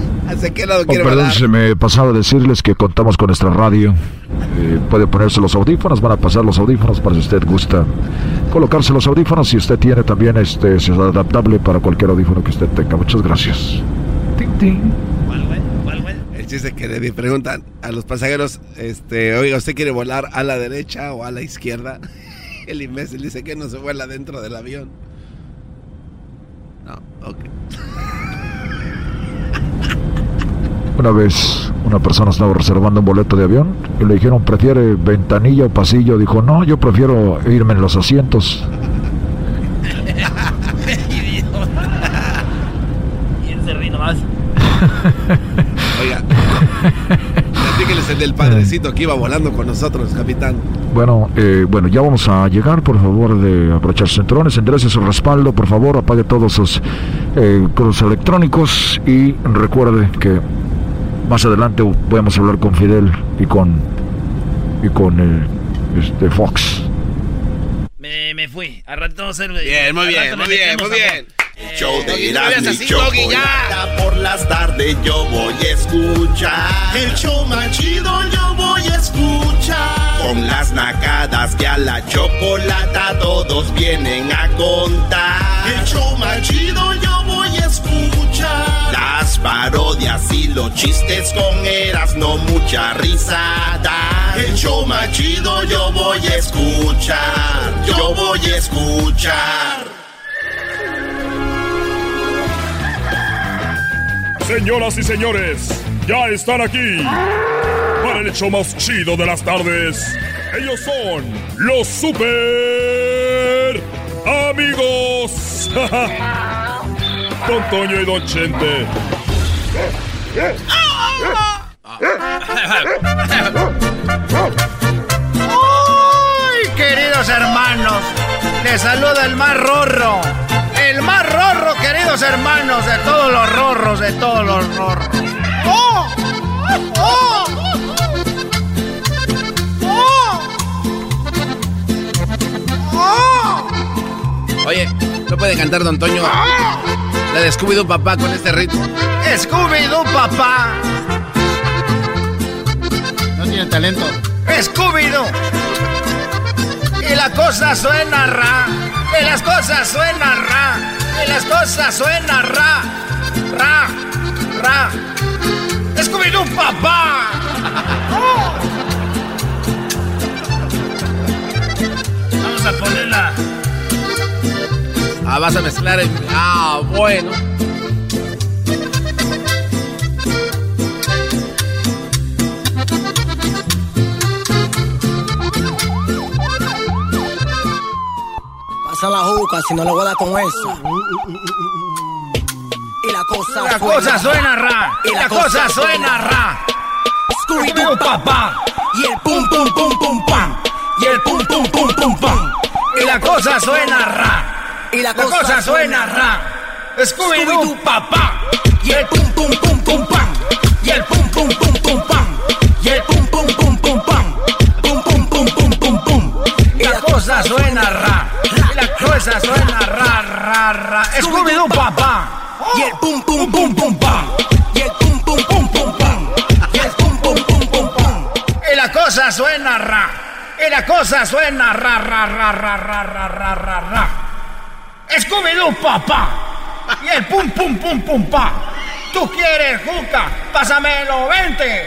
¿Hacia qué lado Oh, quiere perdón, se me pasaba a decirles que contamos con nuestra radio. Eh, puede ponerse los audífonos, van a pasar los audífonos para si usted gusta colocarse los audífonos. Si usted tiene también este, es adaptable para cualquier audífono que usted tenga. Muchas gracias. El chiste que le preguntan a los pasajeros, este, oiga, ¿usted quiere volar a la derecha o a la izquierda? El imbécil dice que no se vuela dentro del avión. No, ok. Una vez una persona estaba reservando un boleto de avión y le dijeron, ¿prefiere ventanilla o pasillo? Dijo, no, yo prefiero irme en los asientos. Oiga, platíqueles el del padrecito que iba volando con nosotros, capitán. Bueno, eh, bueno, ya vamos a llegar, por favor, de aprovechar sus cinturones, enderece su respaldo, por favor, apague todos sus eh, electrónicos y recuerde que más adelante podemos hablar con Fidel y con y con eh, este Fox. Me, me fui. Al rato vamos a hacer. Bien, muy bien, muy bien, muy bien. Show de Doggy, no Erasmo y. Chocolata por las tardes yo voy a escuchar. El show más chido yo voy a escuchar. Con las nacadas que a la chocolata todos vienen a contar. El show más chido yo parodias y los chistes con eras, no mucha risa da. El show más chido yo voy a escuchar, yo voy a escuchar. Señoras y señores, ya están aquí para el show más chido de las tardes. Ellos son los super amigos. Don Toño y Don Chente. ¡Ay, queridos hermanos! Les saluda el más rorro. El más rorro, queridos hermanos, de todos los rorros, de todos los rorros. ¡Oh! ¡Oh! ¡Oh! Oye, ¿no puede cantar Don Toño? La de Scooby-Doo papá con este ritmo. ¡Scooby-Doo, papá! No tiene talento. ¡Scooby-Doo! Y la cosa suena ra. Y las cosas suenan ra. Y las cosas suenan ra. Ra. Ra. ¡Scooby-Doo, papá! Vamos a ponerla. Ah, vas a mezclar el... Ah, bueno. Pasa la juca, si no le voy a dar con esa. Y la cosa La cosa suena ra. Y la cosa suena ra. Scooby-Doo, papá. Y el pum, pum, pum, pum, pam. Y el pum, pum, pum, pum, pam. Y la cosa suena ra y la, la cosa, cosa, suena ra. Scooby-Doo, Scooby papá. Y el pum, pum, pum, pum, pam. Y el pum, pum, pum, pum, pam. Y el pum, pum, pum, pum, pam. Pum, pum, pum, pum, pum, pum. Y la cosa suena ra. Y la cosa suena ra, ra, ra. Scooby-Doo, papá. Y el pum, pum, pum, pum, pam. Y el pum, pum, pum, pum, pam. Y el pum, pum, pum, pum, pam. Y la cosa suena ra. Y la cosa suena ra, ra, ra, ra, ra, ra, ra. Scooby-Doo, papá. Y el pum, pum, pum, pum, pa. Tú quieres juca, pásamelo, vente.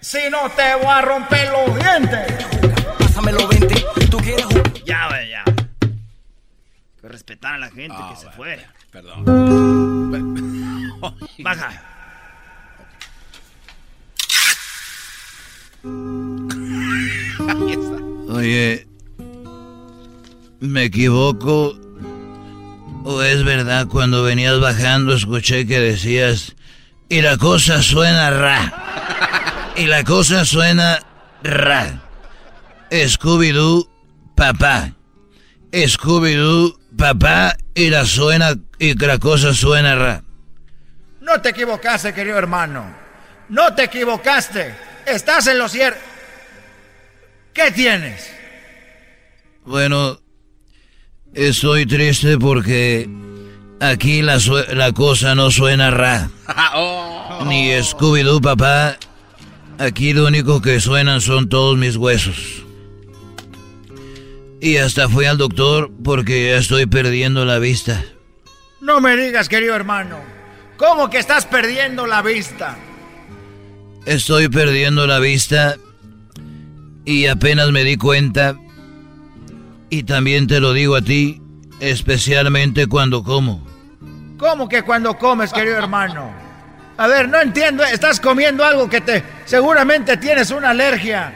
Si no te voy a romper los dientes. Pásamelo, vente. Tú quieres Ya, güey, ya. Que respetar a la gente que se fue. Perdón. Baja. Oye, ¿me equivoco? ¿O es verdad cuando venías bajando escuché que decías, y la cosa suena ra? Y la cosa suena ra. Scooby-Doo, papá. Scooby-Doo, papá, y la suena, y la cosa suena ra. No te equivocaste, querido hermano. No te equivocaste. Estás en lo cierto. ¿Qué tienes? Bueno, estoy triste porque aquí la, la cosa no suena ra. Ni Scooby-Doo, papá. Aquí lo único que suenan son todos mis huesos. Y hasta fui al doctor porque ya estoy perdiendo la vista. No me digas, querido hermano. ¿Cómo que estás perdiendo la vista? Estoy perdiendo la vista y apenas me di cuenta. Y también te lo digo a ti, especialmente cuando como. ¿Cómo que cuando comes, querido hermano? A ver, no entiendo. Estás comiendo algo que te... Seguramente tienes una alergia.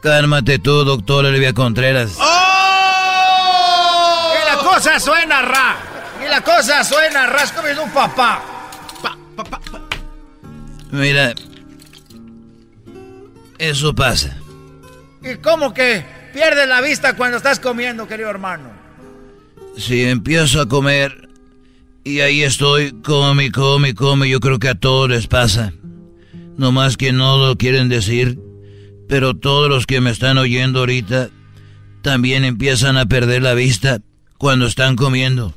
Cálmate tú, doctor Elvia Contreras. Y la cosa suena ra. Y la cosa suena ra. Es como un papá. Mira, eso pasa. ¿Y cómo que pierdes la vista cuando estás comiendo, querido hermano? Si empiezo a comer y ahí estoy, come, come, come, yo creo que a todos les pasa. No más que no lo quieren decir, pero todos los que me están oyendo ahorita también empiezan a perder la vista cuando están comiendo.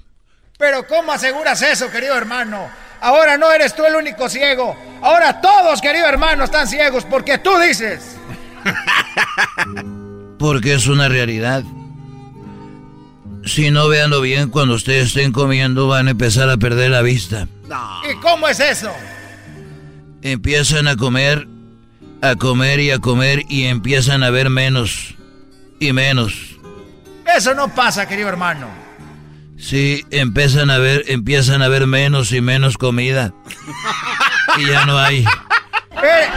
Pero ¿cómo aseguras eso, querido hermano? Ahora no eres tú el único ciego. Ahora todos, querido hermano, están ciegos porque tú dices. Porque es una realidad. Si no veanlo bien, cuando ustedes estén comiendo van a empezar a perder la vista. ¿Y cómo es eso? Empiezan a comer, a comer y a comer y empiezan a ver menos y menos. Eso no pasa, querido hermano. Sí, empiezan a ver, empiezan a ver menos y menos comida. y ya no hay. Eres,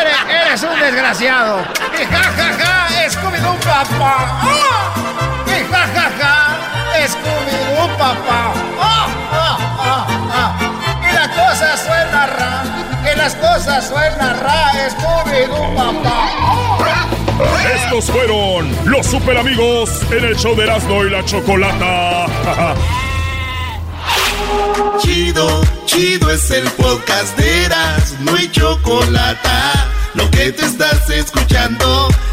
eres, eres un desgraciado. Y ja, ja, ja, Scooby-Doo, papá. ¡Oh! Y ja, ja, ja, Scooby-Doo, papá. ¡Oh! ¡Oh! ¡Oh! ¡Oh! Y la cosa suena ra. Y las cosas suenan ra. Scooby-Doo, papá. Estos fueron los super amigos en el show de Erasmo y la Chocolata. Chido, chido es el podcast de Erasmo y Chocolata. Lo que te estás escuchando,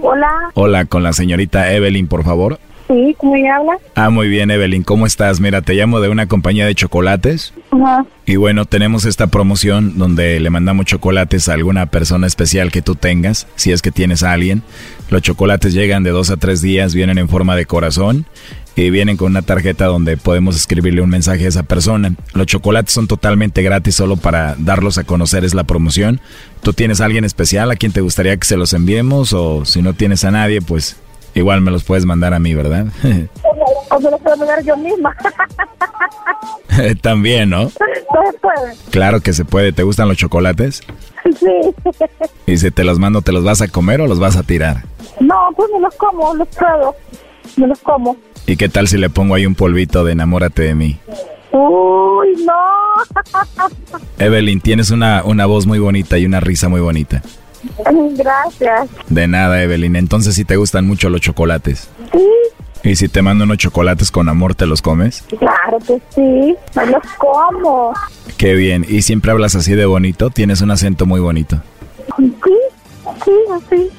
Hola, Hola, con la señorita Evelyn, por favor. sí, ¿cómo ella habla? Ah, muy bien, Evelyn, ¿cómo estás? Mira, te llamo de una compañía de chocolates. Ajá. Y bueno, tenemos esta promoción donde le mandamos chocolates a alguna persona especial que tú tengas, si es que tienes a alguien. Los chocolates llegan de dos a tres días, vienen en forma de corazón y vienen con una tarjeta donde podemos escribirle un mensaje a esa persona. Los chocolates son totalmente gratis, solo para darlos a conocer es la promoción. ¿Tú tienes a alguien especial a quien te gustaría que se los enviemos? O si no tienes a nadie, pues igual me los puedes mandar a mí, ¿verdad? O me lo puedo mandar yo misma. También, ¿no? No se puede. Claro que se puede. ¿Te gustan los chocolates? Sí. Y si te los mando, ¿te los vas a comer o los vas a tirar? No, pues me los como, los pruebo. Me los como. ¿Y qué tal si le pongo ahí un polvito de enamórate de mí? Uy, no. Evelyn, tienes una, una voz muy bonita y una risa muy bonita. Gracias. De nada, Evelyn. Entonces sí te gustan mucho los chocolates. Sí, ¿Y si te mando unos chocolates con amor, te los comes? claro que sí. Me los como. Qué bien. ¿Y siempre hablas así de bonito? Tienes un acento muy bonito. Sí, sí, así,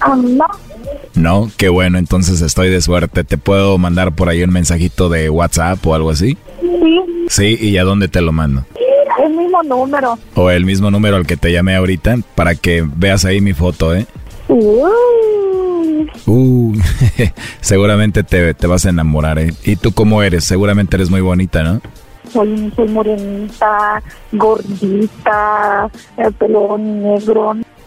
No. No, qué bueno, entonces estoy de suerte. ¿Te puedo mandar por ahí un mensajito de WhatsApp o algo así? Sí, Sí, ¿y a dónde te lo mando? el mismo número. O el mismo número al que te llamé ahorita para que veas ahí mi foto, ¿eh? Uy, Uh, seguramente te, te vas a enamorar, ¿eh? ¿Y tú cómo eres? Seguramente eres muy bonita, ¿no? soy, soy morenita, gordita, el pelo negro.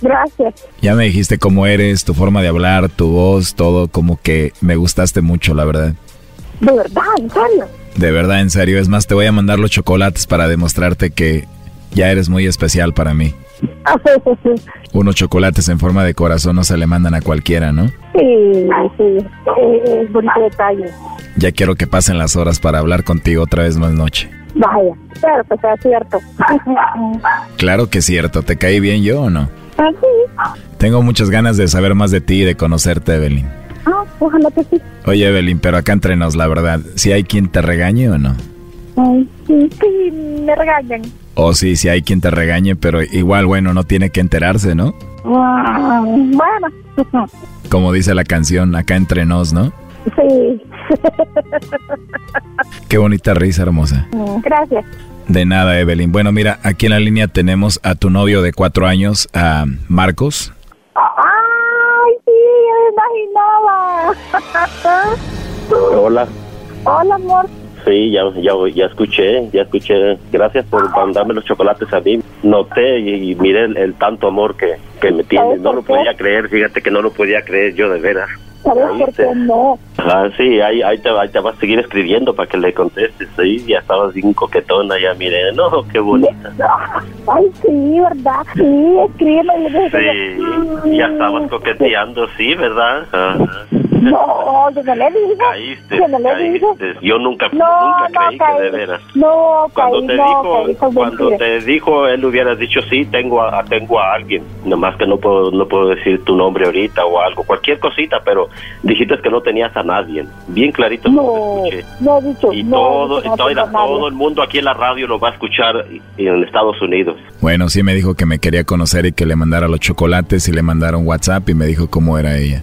Gracias. Ya me dijiste cómo eres, tu forma de hablar, tu voz, todo, como que me gustaste mucho, la verdad. De verdad, en serio. De verdad, en serio. Es más, te voy a mandar los chocolates para demostrarte que ya eres muy especial para mí. Unos chocolates en forma de corazón no se le mandan a cualquiera, ¿no? Sí, sí. Es bonito detalle. Ya quiero que pasen las horas para hablar contigo otra vez más noche. Vaya, claro que sea cierto. Claro que es cierto, ¿te caí bien yo o no? Así. Tengo muchas ganas de saber más de ti y de conocerte, Evelyn. Ah, ojalá que sí. Oye, Evelyn, pero acá entre nos, la verdad, ¿si hay quien te regañe o no? Ay, sí, sí, me regañan. O sí, si hay quien te regañe, pero igual, bueno, no tiene que enterarse, ¿no? Ah, Bueno, Como dice la canción, acá entre nos, ¿no? sí. Qué bonita risa, hermosa. Gracias. De nada, Evelyn. Bueno, mira, aquí en la línea tenemos a tu novio de cuatro años, a Marcos. Ay, sí, me imaginaba. Hola. Hola, amor. Sí, ya, ya, ya escuché, ya escuché. Gracias por mandarme los chocolates a mí. Noté y, y miré el, el tanto amor que, que me tienes. No lo podía creer, fíjate que no lo podía creer yo de veras. ¿Sabes por qué no? Ah, sí, ahí, ahí, te, ahí te vas a seguir escribiendo para que le contestes. Sí, ya estabas bien coquetona, ya miré. No, qué bonita. Ay, sí, ¿verdad? Sí, escríbeme. Sí, ya estabas coqueteando, sí, ¿verdad? Ajá. No, yo no le digo. Caíste, Yo no le. Yo nunca, No, nunca no, creí que de veras. No, Cuando caí, te no, dijo, cuando te dijo, él hubiera dicho sí, tengo a, tengo a alguien. Nomás que no puedo, no puedo decir tu nombre ahorita o algo, cualquier cosita, pero dijiste que no tenías a nadie. Bien clarito No, lo escuché. no he dicho. Y no, todo, he dicho, no todo, todo el mundo aquí en la radio lo va a escuchar en Estados Unidos. Bueno, sí me dijo que me quería conocer y que le mandara los chocolates y le mandara un WhatsApp y me dijo cómo era ella.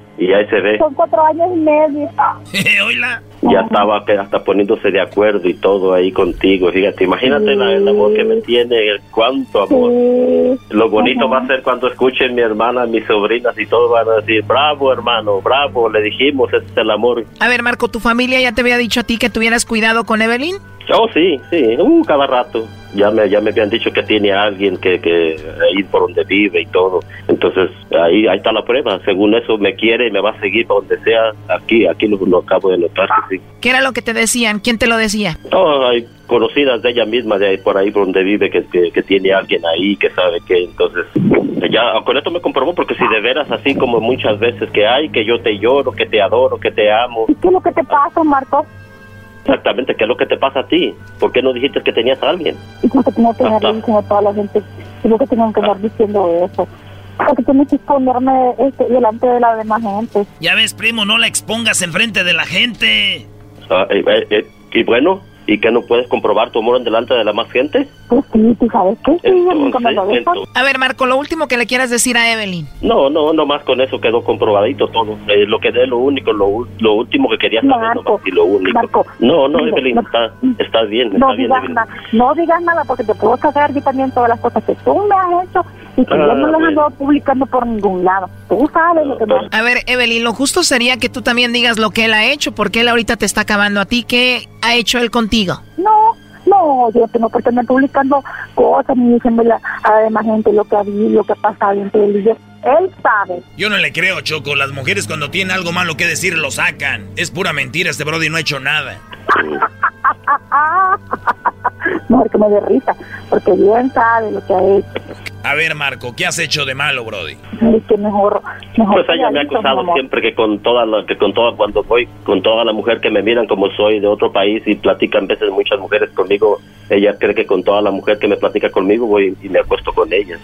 Y ahí se ve. Son cuatro años y medio. ya estaba hasta poniéndose de acuerdo y todo ahí contigo. Fíjate, imagínate la- el amor que me tiene, el cuánto amor. Lo bonito va a ser cuando escuchen mi hermana, mis sobrinas y todos van a decir, bravo hermano, bravo, le dijimos, ese es el amor. A ver, Marco, ¿tu familia ya te había dicho a ti que tuvieras cuidado con Evelyn? Oh, sí, sí, uh, cada rato. Ya me, ya me habían dicho que tiene a alguien que, que ir por donde vive y todo. Entonces, ahí, ahí está la prueba. Según eso, me quiere y me va a seguir para donde sea. Aquí, aquí lo, lo acabo de notar que sí. ¿Qué era lo que te decían? ¿Quién te lo decía? No, hay conocidas de ella misma, de ahí por ahí por donde vive, que, que, que tiene alguien ahí, que sabe que entonces, ya con esto me comprobó, porque si de veras así como muchas veces que hay, que yo te lloro, que te adoro, que te amo, ¿Qué es lo que te pasa, Marco? Exactamente, ¿qué es lo que te pasa a ti? ¿Por qué no dijiste que tenías a alguien? Y como que tengo que andar diciendo a toda la gente. Y lo que tengo que andar diciendo eso. Porque tienes que esconderme este, delante de la demás gente. Ya ves, primo, no la expongas enfrente de la gente. Ah, eh, eh, eh, y bueno, ¿y que no puedes comprobar tu amor en delante de la más gente? Pues sí, tú sabes que sí, nunca me lo Entonces. A ver, Marco, lo último que le quieras decir a Evelyn. No, no, nomás con eso quedó comprobadito todo. Eh, lo que es lo único, lo, lo último que quería saber, nomás, y lo único. Marco, no, no, mira, Evelyn, no- está, está bien, está No bien, digas, Evelyn. nada, no digas nada porque te puedo sacar yo también todas las cosas que tú me has hecho y que Ah, yo no las bueno. ando publicando por ningún lado. Tú sabes lo que me A ver, Evelyn, lo justo sería que tú también digas lo que él ha hecho, porque él ahorita te está acabando a ti. ¿Qué ha hecho él contigo? No, no, yo no tengo por andar publicando cosas ni diciéndole a la demás gente lo que ha habido, lo que ha pasado entre él y yo. Él sabe. Yo no le creo, Choco. Las mujeres cuando tienen algo malo que decir lo sacan. Es pura mentira, este Brody no ha hecho nada. Mejor que me dé risa, porque bien sabe lo que ha hecho. A ver, Marco, ¿qué has hecho de malo, Brody? Es que mejor, mejor Pues ella me ha acusado siempre que con toda la, que con toda cuando voy con toda la mujer que me miran como soy de otro país y platican veces muchas mujeres conmigo, ella cree que con toda la mujer que me platica conmigo voy y me acuesto con ellas.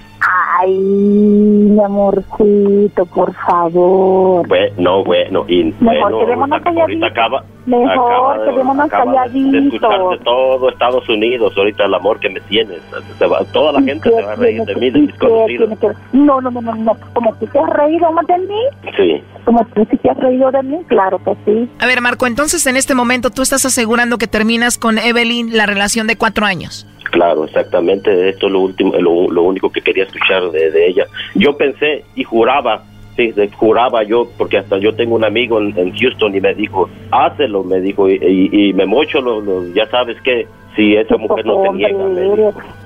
Ay, mi amorcito, por favor. Bueno, bueno, y Mejor bueno, quedémonos ahorita, ahorita acaba, Mejor acaba de- quedémonos acaba de- de escuchar de calladitos. todo Estados Unidos ahorita el amor que me tienes. Se va- toda la gente se va a reír de mí, de mis ¿Qué conocidos. tiene que- No, no, no, no, no. Como tú te has reído más de mí, Sí. como tú sí te has reído de mí, claro que sí. A ver, Marco, entonces en este momento tú estás asegurando que terminas con Evelyn la relación de cuatro años. Claro, exactamente. Esto es lo último, lo, lo único que quería escuchar de, de ella. Yo pensé y juraba, sí, de- juraba yo, porque hasta yo tengo un amigo en, en Houston y me dijo, hácelo, me dijo, y, y- y me mocho, lo, lo- ya sabes que si esa mujer no te niega, me.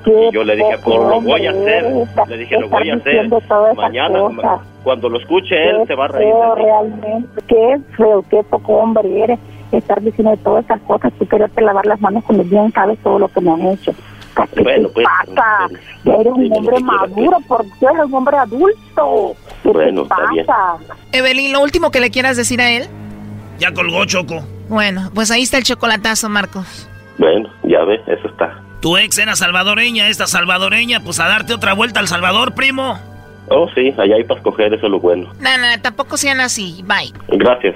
Y yo le dije, pues lo voy a hacer, le dije, lo voy a hacer. Mañana, ma- cuando lo escuche él, se va a reír. mí. realmente. Qué feo, qué poco hombre eres. Estar diciendo todas esas cosas, tú quererte lavar las manos con el bien, sabes todo lo que me han hecho. ¿Qué Bueno, te pues, pasa? Eres un hombre maduro, por Dios, eres un hombre adulto. ¿Qué Bueno, te está bien. pasa? Evelyn, lo último que le quieras decir a él. Ya colgó Choco. Bueno, pues ahí está el chocolatazo, Marcos. Bueno, ya ves, eso está. Tu ex era salvadoreña, esta salvadoreña, pues a darte otra vuelta al Salvador, primo. Oh, sí, allá hay para escoger, eso es lo bueno. No, no, tampoco sean así. Bye. Gracias.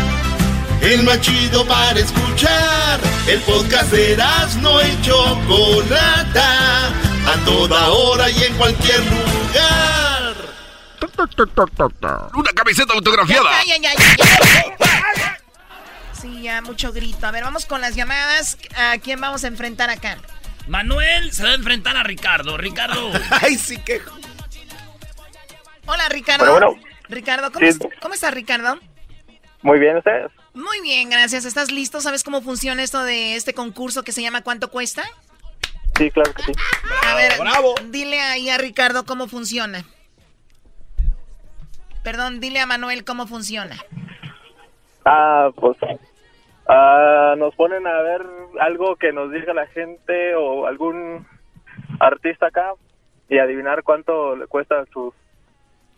El más chido para escuchar. El podcast de no y Chocolata. A toda hora y en cualquier lugar. Una camiseta autografiada. Ya, ya, ya, ya, ya. Sí, ya, mucho grito. A ver, vamos con las llamadas. ¿A quién vamos a enfrentar acá? Manuel se va a enfrentar a Ricardo. Ricardo. Ay, sí que. Hola, Ricardo. Bueno, bueno. Ricardo, ¿cómo, Sí. es- ¿cómo estás, Ricardo? Muy bien, ¿ustedes? Muy bien, gracias. ¿Estás listo? ¿Sabes cómo funciona esto de este concurso que se llama ¿Cuánto cuesta? Sí, claro que sí. a ver, dile ahí a Ricardo cómo funciona. Perdón, dile a Manuel cómo funciona. Ah, pues. ah, nos ponen a ver algo que nos diga la gente o algún artista acá y adivinar cuánto le cuesta sus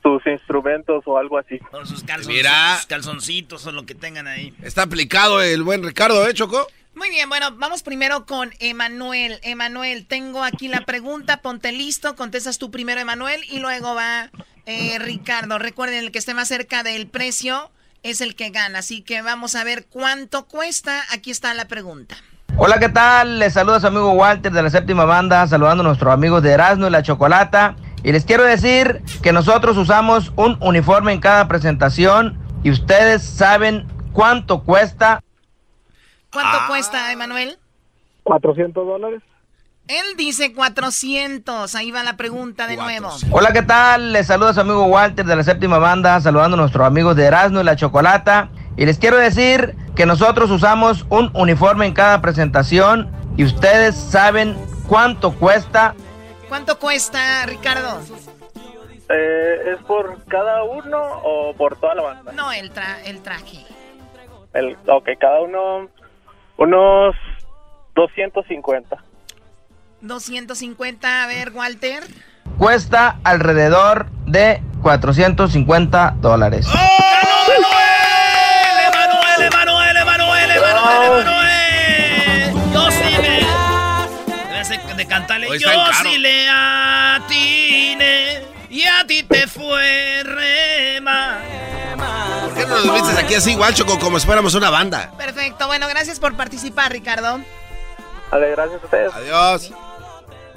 sus instrumentos o algo así. O sus calzoncitos, Mira. calzoncitos o lo que tengan ahí. Está aplicado el buen Ricardo, ¿eh, Choco? Muy bien, bueno, vamos primero con Emanuel. Emanuel, tengo aquí la pregunta, ponte listo, contestas tú primero, Emanuel, y luego va eh, Ricardo. Recuerden, el que esté más cerca del precio es el que gana, así que vamos a ver cuánto cuesta. Aquí está la pregunta. Hola, ¿qué tal? Les saluda su amigo Walter de la séptima banda, saludando a nuestros amigos de Erasmo y la Chocolata. Y les quiero decir que nosotros usamos un uniforme en cada presentación y ustedes saben cuánto cuesta. ¿Cuánto Ah. cuesta, Emanuel? 400 dólares. Él dice 400. Ahí va la pregunta de nuevo. Hola, ¿qué tal? Les saluda su amigo Walter de la séptima banda, saludando a nuestros amigos de Erasmo y la Chocolata. Y les quiero decir que nosotros usamos un uniforme en cada presentación y ustedes saben cuánto cuesta. ¿Cuánto cuesta, Ricardo? Eh, ¿Es por cada uno o por toda la banda? No, el, tra- el traje. El, ok, cada uno unos 250. 250. A ver, Walter. Cuesta alrededor de 450 dólares. Emanuel, Emanuel, Emanuel, Emanuel, Emanuel. De- cantarle. Hoy Yo sí le atine. Y a ti te fue rema. ¿Por qué no nos vistes aquí así, igual, Choco, como si fuéramos una banda? Perfecto. Bueno, gracias por participar, Ricardo. Vale, gracias a ustedes. Adiós.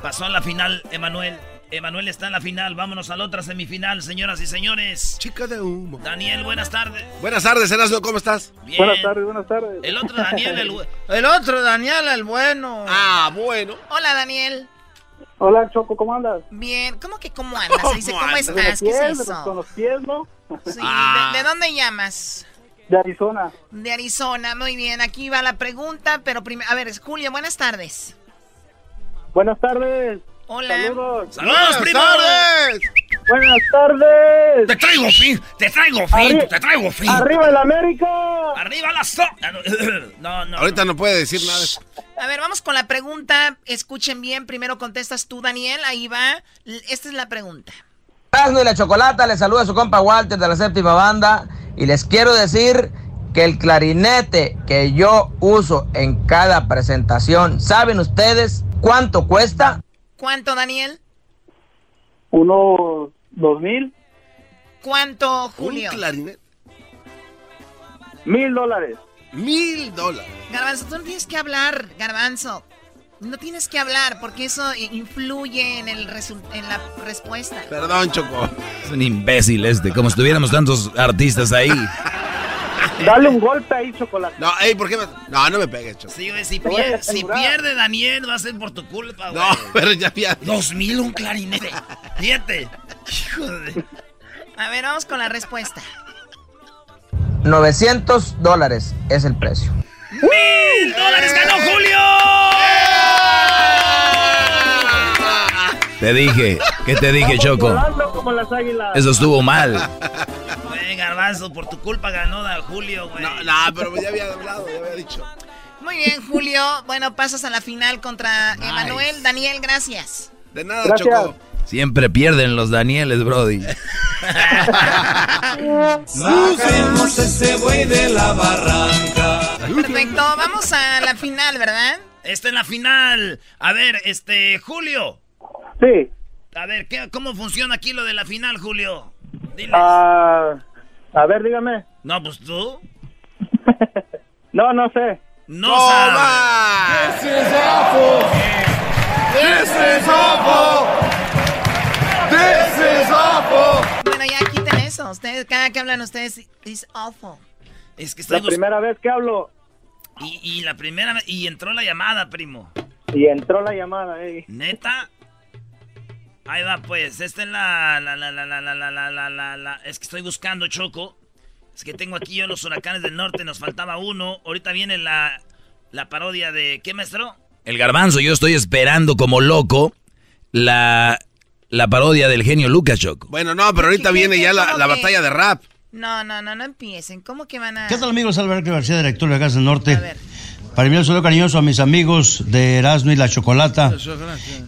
Pasó a la final, Emanuel. Emanuel está en la final. Vámonos a la otra semifinal, señoras y señores. Chica de humo. Daniel, buenas tardes. Buenas tardes, Erasmo, ¿cómo estás? Bien. Buenas tardes, buenas tardes. El otro Daniel, el, El otro, Daniel, el bueno. Ah, bueno. Hola, Daniel. Hola, Choco, ¿cómo andas? Bien, ¿cómo que cómo andas? Se dice, ¿cómo andas? estás? Con los ¿Qué es pies, eso? Con los pies, ¿no? Sí, Ah. ¿de, de dónde llamas? De Arizona. De Arizona, muy bien. Aquí va la pregunta, pero primero... A ver, Julio, buenas tardes. Buenas tardes. Hola. Saludos. ¡Saludos, Buenas primo! tardes. Buenas tardes. Te traigo fin, te traigo fin, Arri- te traigo fin. ¡Arriba el América! ¡Arriba la so... No, no. Ahorita no puede decir nada. A ver, vamos con la pregunta. Escuchen bien. Primero contestas tú, Daniel. Ahí va. Esta es la pregunta. Erasmo y la Chocolata, les saluda su compa Walter de la séptima banda y les quiero decir que el clarinete que yo uso en cada presentación, ¿saben ustedes cuánto cuesta? ¿Cuánto, Daniel? Unos dos mil, ¿Cuánto, Julio? clarinete. mil dólares. Mil dólares. Garbanzo, tú no tienes que hablar, Garbanzo. No tienes que hablar porque eso influye en, el en la respuesta. Perdón, Choco. Es un imbécil este, como si tuviéramos tantos artistas ahí. Dale un golpe ahí, chocolate. No, ey, ¿por qué me.? No, no me pegues, Choco. Sí, güey, si, pier- pierde Daniel, va a ser por tu culpa, güey. No, pero ya, ya. Dos mil un clarinete. Fíjate. Hijo de... A ver, vamos con la respuesta. 900 dólares es el precio. ¡Mil dólares ganó Julio! Te dije, ¿qué te dije, Choco? Como las águilas. Eso estuvo mal. Garbanzo, por tu culpa ganó da Julio, güey. No, no, pero ya había hablado, ya había dicho. Muy bien, Julio. Bueno, pasas a la final contra Emanuel. Daniel, gracias. De nada, Gracias. Choco. Siempre pierden los Danieles, Brody. Saquemos ese buey de la barranca. Perfecto, vamos a la final, ¿verdad? Esta es la final. A ver, este, Julio. Sí. A ver, ¿qué, ¿cómo funciona aquí lo de la final, Julio? Diles. Ah, a ver, dígame. No, pues tú. No, no sé. No sabes. This is awful. This is awful. This is awful. Bueno, ya quiten eso. Ustedes, cada que hablan ustedes, es awful. Es que estoy La primera vez que hablo Y, y la primera vez- y entró la llamada, primo. y entró la llamada, eh. ¿Neta? Ahí va, pues. Esta es la, la, la, la, la, la, la, la, la, la, la- Es que estoy buscando, Choco. Es que tengo aquí yo los huracanes del norte, nos faltaba uno. Ahorita viene la, la parodia de... ¿Qué, maestro? El garbanzo, yo estoy esperando como loco la, la parodia del genio Lucas, Choco. Bueno, no, pero ahorita ¿Qué- qué- viene ya la, la batalla de rap. No, no, no, no empiecen. ¿Cómo que van a...? ¿Qué tal amigos? Alberto García, director de Gas del Norte. A ver. Para enviar un saludo cariñoso a mis amigos de Erasmo y la Chocolata.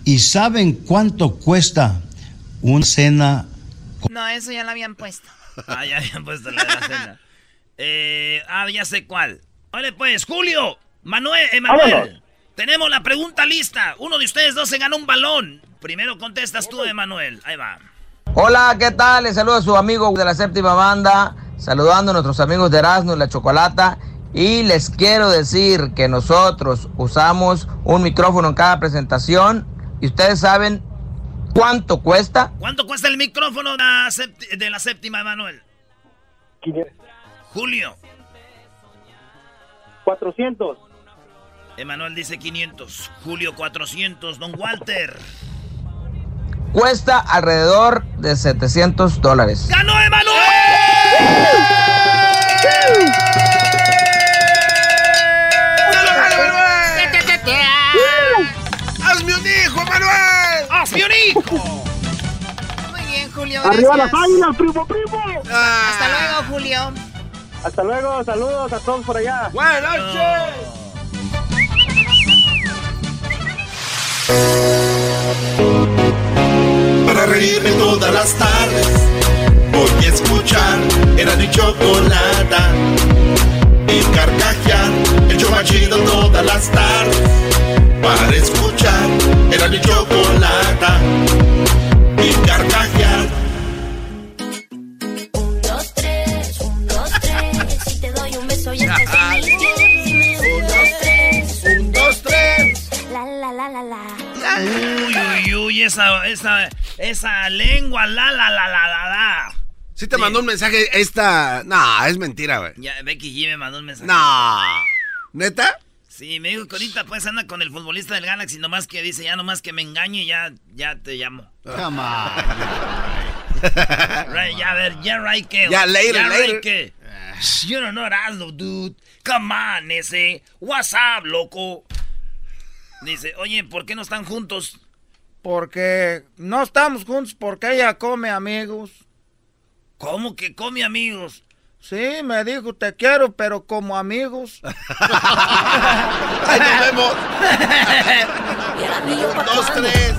¿Y saben cuánto cuesta una cena? No, eso ya lo habían puesto. Ah, ya habían puesto la de la cena. Eh, ah, ya sé cuál. Vale, pues, Julio, Manuel, Emanuel. Vámonos. Tenemos la pregunta lista. Uno de ustedes dos se ganó un balón. Primero contestas tú, Emanuel. Ahí va. Hola, ¿qué tal? Les saluda a su amigo de la séptima banda, saludando a nuestros amigos de Erasmo y la Chocolata. Y les quiero decir que nosotros usamos un micrófono en cada presentación. Y ustedes saben cuánto cuesta. ¿Cuánto cuesta el micrófono de la, séptima, Emanuel? Julio. 400. Emanuel dice 500. Julio 400. Don Walter. Cuesta alrededor de 700 dólares. ¡Ganó ¡Hazme un hijo, Manuel! ¡Hazme un hijo! Muy bien, Julio. ¡Arriba las gracias. águilas, primo, primo! Hasta luego, Julio. Hasta luego, saludos a todos por allá. ¡Buenas noches! Para reírme todas las tardes Voy a escuchar Era mi chocolata esa, lengua, la, la, la, la, la, la. Sí te mandó un mensaje esta... No, es mentira, güey. Ya, Becky G me mandó un mensaje. No. ¿Neta? Sí, me dijo que ahorita pues anda con el futbolista del Galaxy, nomás que dice, ya nomás que me engañe, ya, ya te llamo. Come on. Right, ya, a ver, ya, right, que. Ya, later, ya, later. right, que. You don't know Erasmo, dude. Come on, ese. What's up, loco? Dice, oye, ¿por qué no están juntos? Porque no estamos juntos porque ella come amigos. ¿Cómo que come amigos? Sí, me dijo te quiero, pero como amigos. Ahí nos vemos. Dos, tres.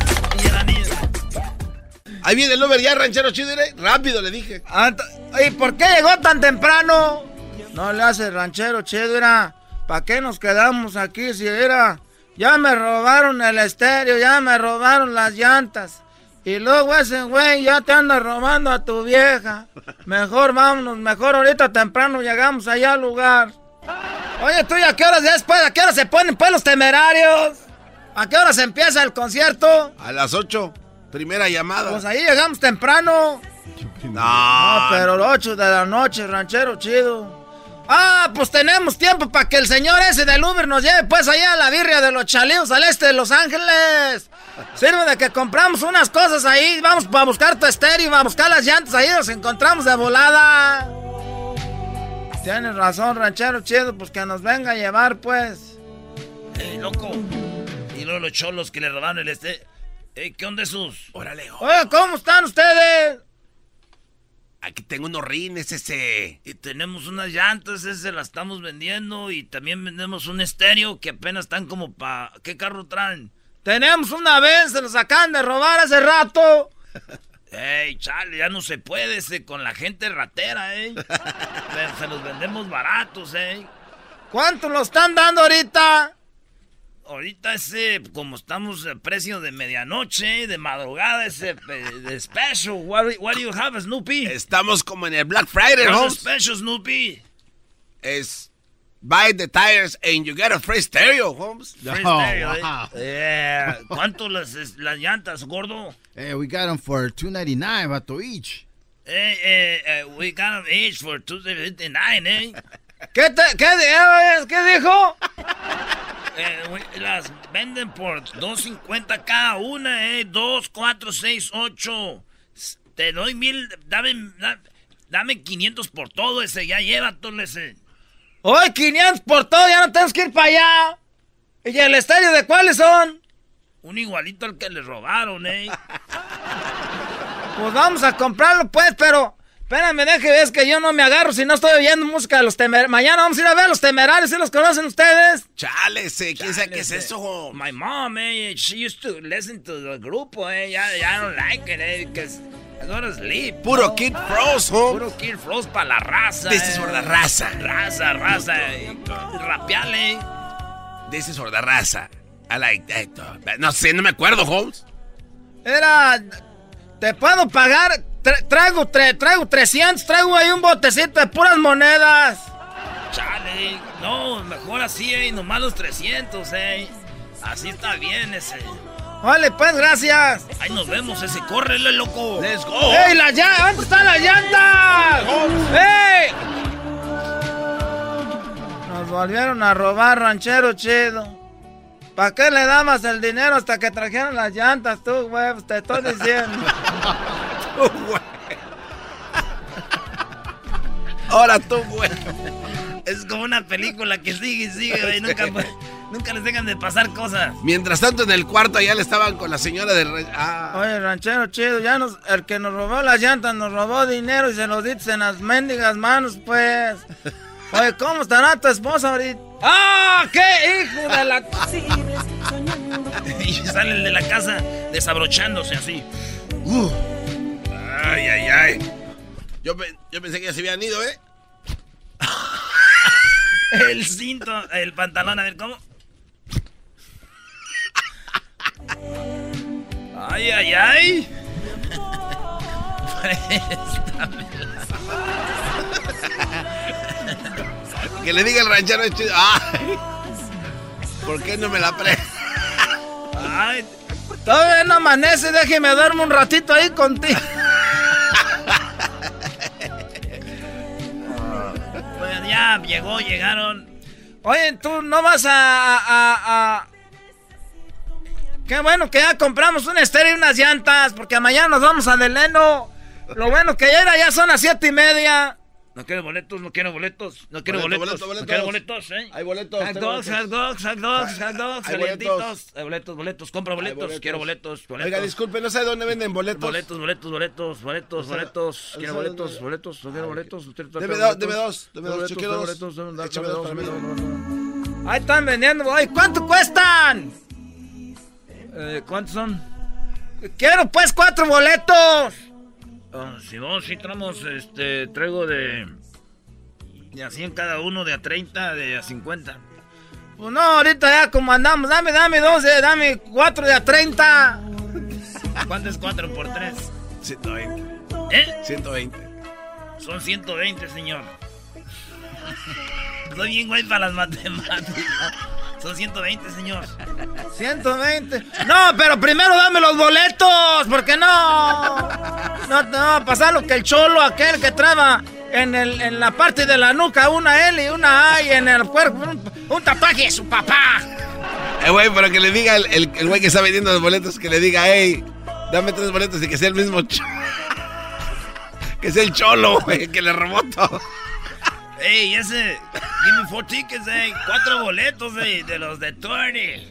Ahí viene el Uber ya, ranchero chido. Rápido, le dije. ¿Y por qué llegó tan temprano? No le hace ranchero chido, era. ¿Para qué nos quedamos aquí si era? Ya me robaron el estéreo, ya me robaron las llantas. Y luego ese güey ya te anda robando a tu vieja. Mejor vámonos, mejor ahorita temprano llegamos allá al lugar. Oye, tú, ¿y a qué horas después? ¿A qué hora se ponen pues los temerarios? ¿A qué hora se empieza el concierto? A las 8, primera llamada. Pues ahí llegamos temprano. No, No, pero las 8 de la noche, ranchero chido. Ah, pues tenemos tiempo para que el señor ese del Uber nos lleve pues allá a la birria de los chalíos al este de Los Ángeles. Sirve de que compramos unas cosas ahí, vamos para buscar tu estéreo, a buscar las llantas ahí, nos encontramos de volada. Tienes razón, ranchero chido, pues que nos venga a llevar pues. Eh, loco. Y luego los cholos que le robaron el este. Eh, ¿Qué onda esos? Órale. Oye, ¿cómo están ustedes? Aquí tengo unos rines ese. Y tenemos unas llantas, ese las estamos vendiendo. Y también vendemos un estéreo que apenas están como para. ¿Qué carro traen? Tenemos una vez, se los acaban de robar hace rato. Ey, chale, ya no se puede ese con la gente ratera, eh. Pero se los vendemos baratos, eh. ¿Cuánto lo están dando ahorita? Ahorita ese, como estamos a precio de medianoche, de madrugada, ese eh, de special. What, do- what do you have, Snoopy? Estamos como en el Black Friday, the special, Snoopy? Es buy the tires and you get a free stereo, Holmes. Free stereo, eh. Yeah. ¿Cuánto las, las llantas, gordo? Hey, we got them for two ninety nine, vato each. Eh, eh, eh, we got them each for 259, eh. ¿Qué, te, qué, ¿Qué dijo? Eh, las venden por 2.50 cada una, eh. 2, 4, 6, 8. Te doy mil. Dame, da- dame 500 por todo ese. Ya llévatelo ese. Hoy 500 por todo, ya no tenemos que ir para allá. ¿Y el estadio de cuáles son? Un igualito al que le robaron, eh. Pues vamos a comprarlo, pues, pero. Espérame, deje, ves que yo no me agarro si no estoy oyendo música de los temerarios. Mañana vamos a ir a ver a los temerarios, ¿sí los conocen ustedes? Chale, ese, ¿quién sabe qué es eso? My mom, eh, she used to listen to the grupo, eh. Ya, ya don't like it, eh, because I go to sleep. Puro no. Kid Frost, Holmes. Puro Kid Frost para la raza. This is for the raza. Raza, raza. eh, Rapeale. This is for the raza. I like that. No sé, no me acuerdo, Holmes. Era. Te puedo pagar. Tra- traigo, tre- traigo 300, traigo ahí un botecito de puras monedas. Chale. No, mejor así, eh. Nomás los 300, eh. Así está bien ese. Vale, pues, gracias. Ahí nos vemos ese. Córrele, loco. Let's go. ¡Ey, la llanta! ¿Dónde están las llantas? ¡Ey! Nos volvieron a robar, ranchero chido. ¿Para qué le dabas el dinero hasta que trajeron las llantas tú, güey? Te estoy diciendo. Ahora tú, güey. Es como una película que sigue y sigue, güey. Nunca, nunca les dejan de pasar cosas. Mientras tanto, en el cuarto allá le estaban con la señora de... re- Ah, Oye, ranchero chido, ya nos, el que nos robó las llantas nos robó dinero y se los diste en las mendigas manos, pues. Oye, ¿cómo estará tu esposa ahorita? ¡Ah! ¡Qué hijo de la... y sale el de la casa desabrochándose así. Uh. Ay, ay, ay. Yo, yo pensé que ya se habían ido, ¿eh? El cinto, el pantalón, a ver cómo. Ay, ay, ay. Que le diga el ranchero es chido. Ay. ¿Por qué no me la pre... Ay, Todavía no amanece, déjeme duermo un ratito ahí contigo. Ya llegó, llegaron. Oye, tú no vas a- a- Qué bueno que ya compramos un estéreo y unas llantas, porque mañana nos vamos a Deleno. Lo bueno que ya era, ya son las siete y media. No quiero boletos, no quiero boletos, no quiero Boleto, boletos, boleto, no quiero boletos. boletos, ¿eh? Hay boletos, Hot dogs, boletos. hot dogs, hot dogs, hot dogs, Hay boletos. Hay boletos, boletos, compra boletos, boletos. quiero boletos, boletos. Oiga, disculpe, no sé dónde venden boletos. Boletos, boletos, boletos, boletos, O sea, boletos. Quiero boletos, ¿dónde? boletos, no quiero boletos. Deme dos, boletos. deme dos, deme dos, Boletos, yo quiero boletos, dos. Ahí están vendiendo. Ay, ¿cuánto cuestan? Eh, ¿Cuántos son? Quiero pues cuatro boletos. Si vos sí traemos, este, traigo de... De a 100 cada uno, de a 30, de a 50. Pues no, ahorita ya como andamos, dame, dame 12, dame cuatro de a 30. ¿Cuánto es 4 por 3? 120. ¿Eh? 120. Son 120, señor. Soy bien güey para las matemáticas. Son 120, señor. 120. No, pero primero dame los boletos, porque no. No a pasar lo que el cholo, aquel que traba en, el, en la parte de la nuca, una L y una A y en el cuerpo un, un tatuaje de su papá. Eh, güey, pero que le diga el, el, el güey que está vendiendo los boletos, que le diga, hey, dame tres boletos y que sea el mismo cho- Que sea el cholo, güey, que le robó todo. Ey, ese. Give me four tickets, ey. Cuatro boletos, ey, de los de Tony.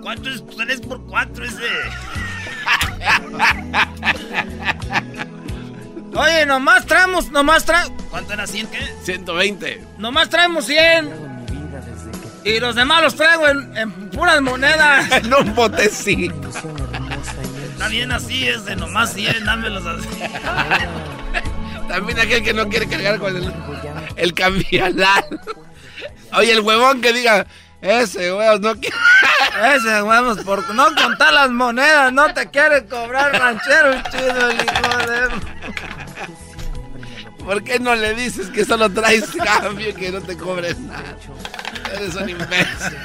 ¿Cuánto es tres por cuatro ese? Oye, nomás traemos, nomás traemos. ¿Cuánto era 100 qué? 120. Nomás traemos 100. Y los demás los traigo en, en puras monedas. en un botecito. Está bien así ese, nomás 100, dámelos así. También aquel que no quiere cargar con el, el cambialal. Oye, el huevón que diga, ese huevos no quiere. Ese huevos, por no contar las monedas, no te quiere cobrar ranchero chido, el hijo de... ¿Por qué no le dices que solo traes cambio y que no te cobres nada? Eres un imbécil.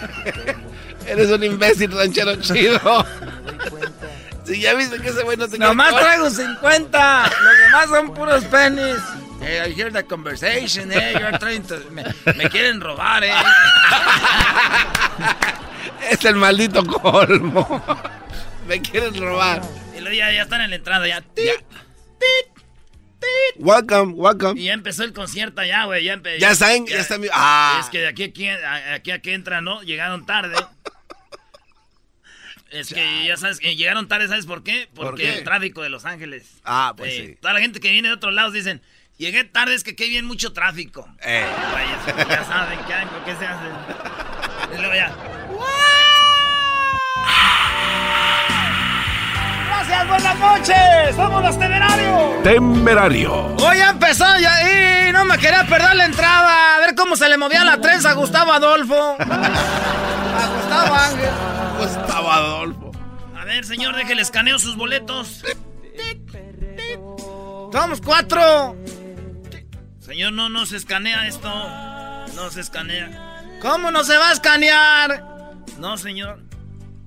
Eres un imbécil ranchero chido. Si ya viste que ese güey no te Nomás traigo 50. Los demás son puros pennies. Hey, I hear the conversation, eh. You're trying to... Me, me quieren robar, eh. Es el maldito colmo. Me quieren robar. Y luego ya, ya están en la entrada, ya. Tit, Welcome, welcome. Y ya empezó el concierto allá, güey. Ya, saben, ya están- ah. Es que de aquí a aquí, aquí a que entran, ¿no? Llegaron tarde. Es que ya sabes que llegaron tarde, ¿sabes por qué? ¿Por Porque qué? el tráfico de Los Ángeles. Ah, pues Eh, sí. Toda la gente que viene de otros lados dicen, llegué tarde, es que aquí viene mucho tráfico. Eh. Vaya, ya saben qué hay, por qué se hace. Y luego ya. Gracias, buenas noches. Somos los temerarios. Temerario. Hoy ya empezó ya y no me quería perder la entrada. A ver cómo se le movía la trenza a Gustavo Adolfo. A Gustavo Ángel. Gustavo Adolfo. A ver, señor, déjele escaneo sus boletos. Somos cuatro. Señor, no, no se escanea esto. No se escanea. ¿Cómo no se va a escanear? No, señor.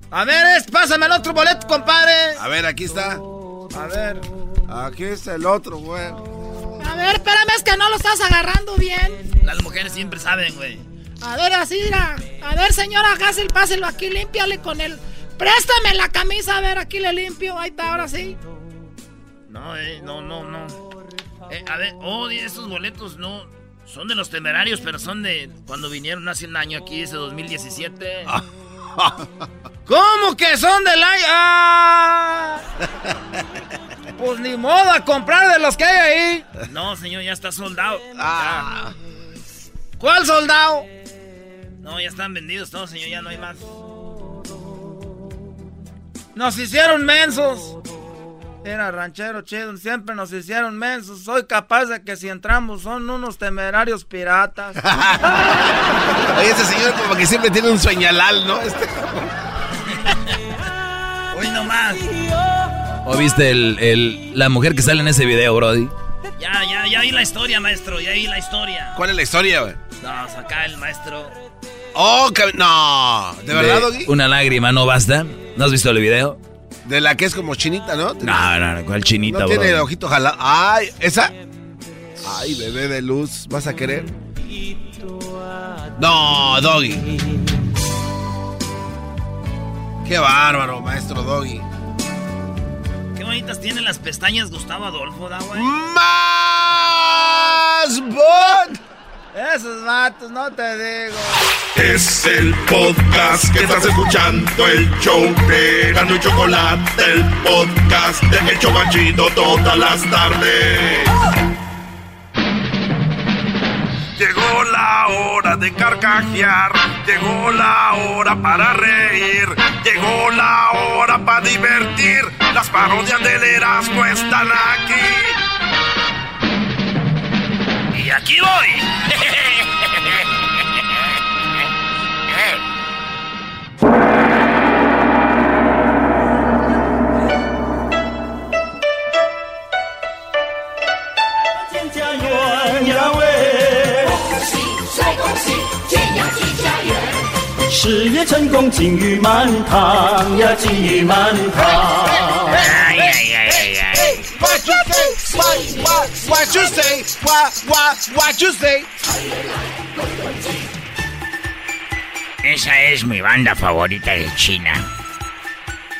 A ver, es, pásame el otro boleto, compadre. A ver, aquí está. A ver. Aquí está el otro, güey. A ver, espérame, es que no lo estás agarrando bien. Las mujeres siempre saben, güey. A ver, así, mira. A ver, señora Hassel, páselo aquí, límpiale con él. Préstame la camisa, a ver, aquí le limpio. Ahí está, ahora sí. No, eh, no, no, no. Eh, a ver, oh, estos boletos no. Son de los temerarios, pero son de cuando vinieron hace un año aquí, ese 2017. ¿Cómo que son del año? ¡Ah! Pues ni modo a comprar de los que hay ahí. No, señor, ya está soldado. Ah. ¿Cuál soldado? No, ya están vendidos todos, señor, ya no hay más. Nos hicieron mensos. Era ranchero chido, siempre nos hicieron mensos. Soy capaz de que si entramos son unos temerarios piratas. Oye, ese señor como que siempre tiene un sueñalal, ¿no? Este... Hoy nomás. ¿O viste el, el- la mujer que sale en ese video, Brody? Ya, ya, ya vi la historia, maestro, ya vi la historia. ¿Cuál es la historia, güey? No, acá el maestro. Oh, no. ¿De verdad, Doggy? Una lágrima no basta. ¿No has visto el video? De la que es como chinita, ¿no? No, no, no, ¿cuál chinita, No tiene el ojito jalado. Ay, esa. Ay, bebé de luz, ¿vas a querer? No, Doggy. Qué bárbaro, maestro Doggy. Qué bonitas tienen las pestañas Gustavo Adolfo, da, güey. ¡Más bot! Esos vatos, no te digo. Es el podcast que estás escuchando, el show de Gano y Chocolate, el podcast de El Chobachito todas las tardes. Llegó la hora de carcajear, llegó la hora para reír, llegó la hora para divertir. Las parodias del Erasmo están aquí. 呀，吉娃！嘿嘿嘿嘿嘿嘿嘿！建家园呀喂，恭喜，帅恭喜，建呀建家园，事业成功，金玉满堂，What you say? What, what, what you say? What, what, what you say? Esa es mi banda favorita de China.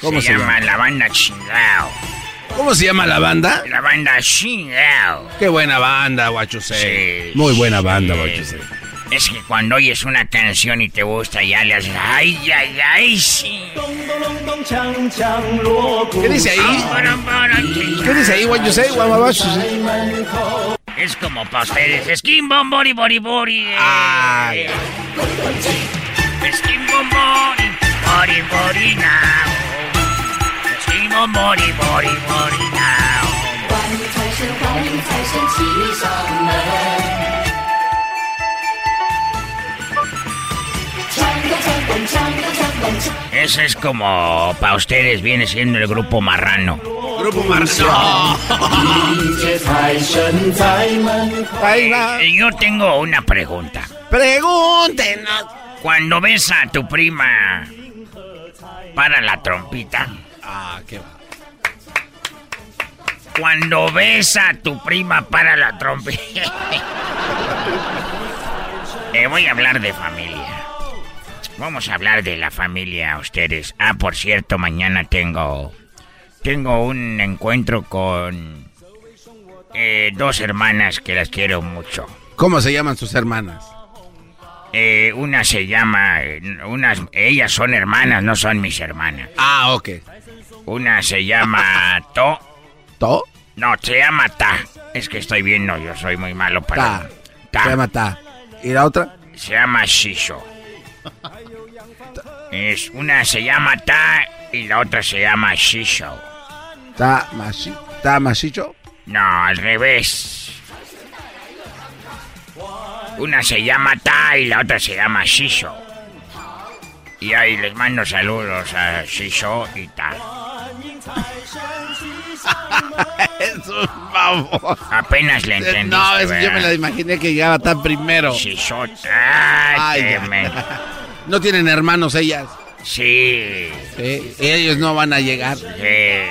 ¿Cómo se llama? llama? La banda Chingao. ¿Cómo se llama la banda? La banda Chingao. Qué buena banda, say. Muy buena banda, what you say. Es que cuando oyes una canción y te gusta, ya le haces. Ay, ay, ay, sí. ¿Qué dice ahí? ¿Qué dice ahí, what you say? What, what, what you say? Es como para ustedes. Skin bom bori bori bori. Ay. Skin bom bori bori bori now. Skin bom bori bori bori now. Ese es como para ustedes viene siendo el grupo marrano. Grupo Marciano. Eh, Yo tengo una pregunta. Pregúntenos. Cuando ves a tu prima para la trompita, Ah, qué va. cuando ves a tu prima para la trompita, Eh, voy a hablar de familia. Vamos a hablar de la familia, ustedes. Ah, por cierto, mañana tengo tengo un encuentro con eh, dos hermanas que las quiero mucho. ¿Cómo se llaman sus hermanas? Eh, una se llama, unas, ellas son hermanas, no son mis hermanas. Ah, ok. Una se llama To. ¿To? No, se llama Ta. Es que estoy viendo, yo soy muy malo para. Ta. Se llama Ta. ¿Y la otra? Se llama Shisho. Es una se llama Ta y la otra se llama Shisho. ¿Ta, machi, ta machicho? No, al revés. Una se llama Ta y la otra se llama Shisho. Y ahí les mando saludos a Shisho y Ta. es un. Apenas le entendiste, No, es que yo me la imaginé que llegaba tan primero. Shisho. Ay, Ay, qué ya. men- No tienen hermanos ellas. Sí. Sí, ellos no van a llegar. Eh,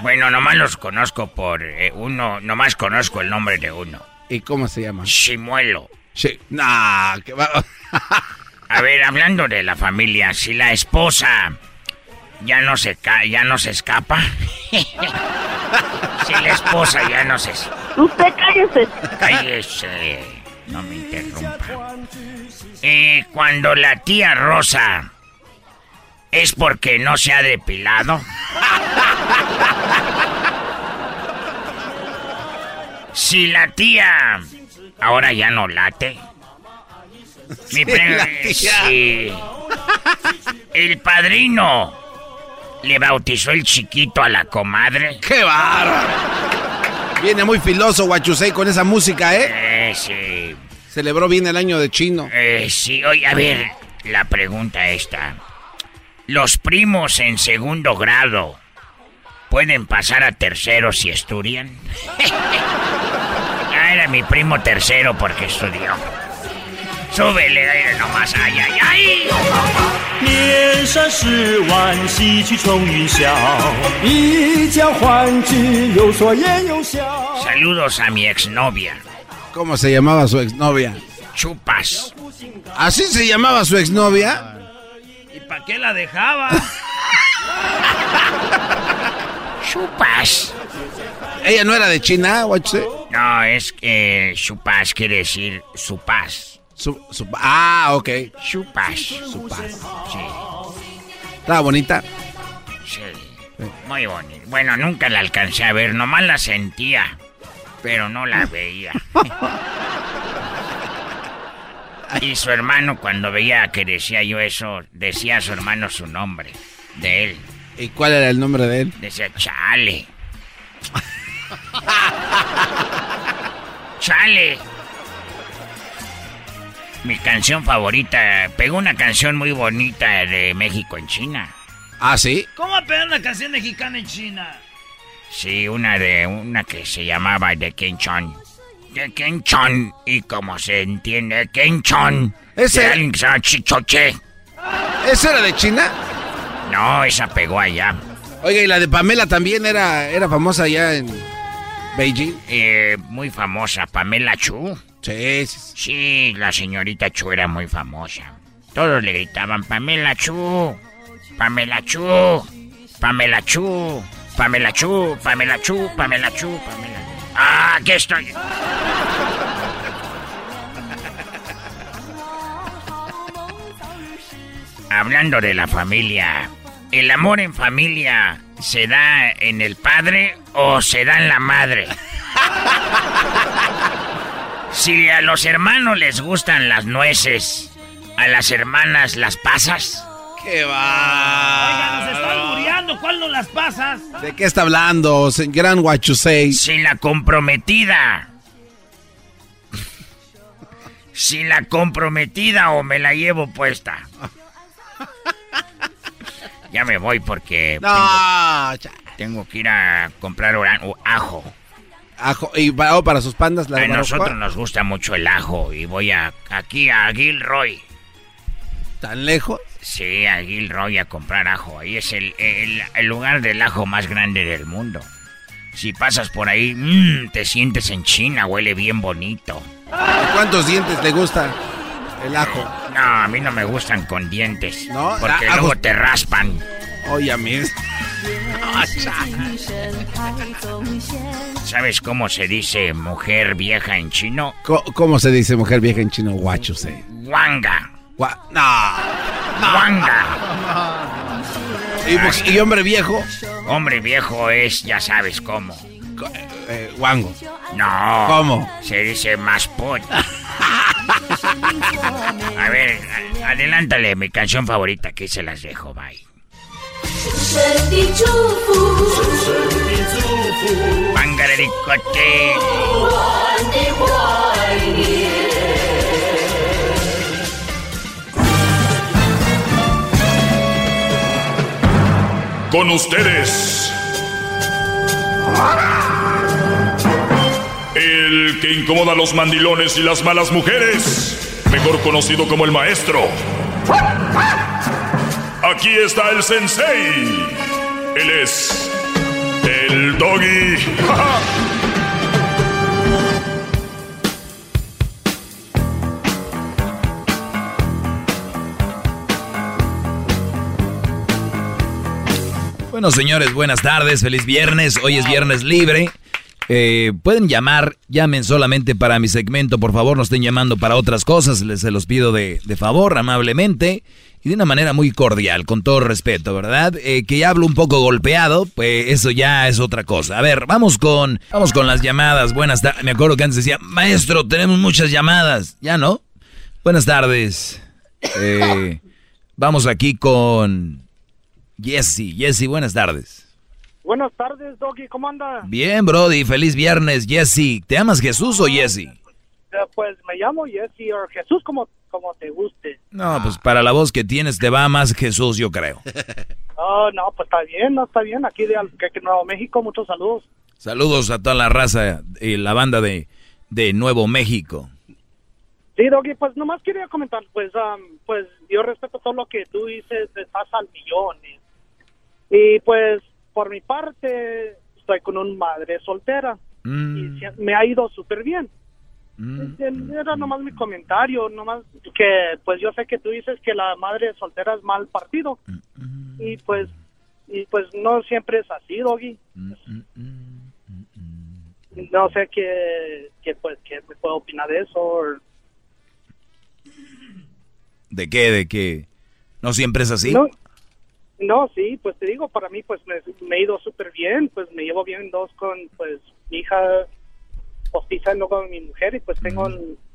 bueno, nomás los conozco por eh, uno, nomás conozco el nombre de uno. ¿Y cómo se llama? Chimuelo. Sí. Nah, que va. A ver, hablando de la familia, si la esposa ya no se ca ya no se escapa. si la esposa ya no se Usted cállese. cállese, no me interrumpa. Eh, cuando la tía Rosa es porque no se ha depilado. Si la tía ahora ya no late. Mi Sí, sí. El padrino le bautizó el chiquito a la comadre. ¡Qué bárbaro! Viene muy filoso Guachusei con esa música, ¿eh? Eh, sí. Celebró bien el año de chino. Eh, sí, oye, a ver, la pregunta esta. ¿Los primos en segundo grado pueden pasar a tercero si estudian? ah, era mi primo tercero porque estudió Súbele, aire nomás, ay, ay, ay. 年少时玩戏曲冲云霄，一将欢聚，有说言有笑。 Saludos a mi exnovia. ¿Cómo se llamaba su exnovia? Chupas. ¿Así se llamaba su exnovia? ¿Y para qué la dejaba? Chupas. ¿Ella no era de China, what you say? No, es que chupas quiere decir su paz. Su, su- ah, ok. Chupas. Su paz. Sí, Estaba bonita. sí. Muy bonito. Bueno, nunca la alcancé a ver, nomás la sentía, pero no la veía. y su hermano, cuando veía que decía yo eso, decía a su hermano su nombre, de él. ¿Y cuál era el nombre de él? Decía, chale. chale. Mi canción favorita, pegó una canción muy bonita de México en China. ¿Ah, sí? ¿Cómo va a pegar una canción mexicana en China? Sí, una de una que se llamaba de Kenchon. De Kenchon. Y como se entiende, Kenchon. Ese- De alguien que se llama Chichoche. ¿Esa era de China? No, esa pegó allá. Oiga, y la de Pamela también era, era famosa allá en Beijing. Eh, muy famosa, Pamela Chu. Sí, sí. Sí, la señorita Chu era muy famosa. Todos le gritaban, Pamela Chu, Pamela Chu, Pamela Chu, Pamela Chu, Pamela Chu, Pamela Chu, Pamela. Ah, aquí estoy. Hablando de la familia, ¿el amor en familia se da en el padre o se da en la madre? Si a los hermanos les gustan las nueces, a las hermanas las pasas. ¡Qué va! Oiga, nos están muriendo. ¿Cuál no las pasas? ¿De qué está hablando, gran Huachusei? Sin la comprometida. Sin la comprometida o me la llevo puesta. Ya me voy porque No, tengo, tengo que ir a comprar ajo. Ajo, y para, oh, para sus pandas la A nosotros nos gusta mucho el ajo y voy a aquí a Gilroy. ¿Tan lejos? Sí, a Gilroy a comprar ajo. Ahí es el, el- el lugar del ajo más grande del mundo. Si pasas por ahí, mm, te sientes en China, huele bien bonito. ¿Cuántos dientes le gusta el ajo? No, a mí no me gustan con dientes. No, Porque ah, luego ajos- te raspan. Oye, a mí. ¿Sabes cómo se dice mujer vieja en chino? ¿Cómo se dice mujer vieja en chino? Huachusei. Wanga. Gua- no. Wanga. ¿Y, hombre viejo? Hombre viejo es, ya sabes cómo. Eh, guango. No. ¿Cómo? Se dice masput. A ver, adelántale mi canción favorita, que se las dejo, bye. Pangarericote. Con ustedes. El que incomoda a los mandilones y las malas mujeres. Mejor conocido como el maestro. Aquí está el sensei. Él es. El doggy. Bueno, señores, buenas tardes, feliz viernes. Hoy es viernes libre. Eh, pueden llamar, llamen solamente para mi segmento, por favor, no estén llamando para otras cosas, les se los pido de, de favor, amablemente y de una manera muy cordial, con todo respeto, ¿verdad? Eh, que hablo un poco golpeado, pues eso ya es otra cosa. A ver, vamos con, vamos con las llamadas. Buenas tardes. Me acuerdo que antes decía, maestro, tenemos muchas llamadas. Ya no. Buenas tardes. Eh, vamos aquí con Jesse. Jesse, buenas tardes. Buenas tardes, Doggy, ¿cómo anda? Bien, Brody, feliz viernes, Jesse. ¿Te amas Jesús o Jesse? Eh, pues me llamo Jesse o Jesús como, como te guste. No, pues para la voz que tienes te va más Jesús, yo creo. Oh, no, pues está bien, no está bien. Aquí de Nuevo México, muchos saludos. Saludos a toda la raza y la banda de, de Nuevo México. Sí, Doggy, pues nomás quería comentar, pues, am, pues yo respeto todo lo que tú dices, estás al millón. Y, y, pues, por mi parte, estoy con una madre soltera. Mm. Y me ha ido súper bien. Era nomás mi comentario, nomás que pues yo sé que tú dices que la madre soltera es mal partido. Y pues y pues no siempre es así, Doggy. No sé qué, qué, pues, qué me puedo opinar de eso. ¿De qué? ¿De qué? ¿No siempre es así? No, no, sí, pues te digo, para mí pues me, me he ido súper bien, pues me llevo bien dos con pues mi hija postiza y luego con mi mujer y pues tengo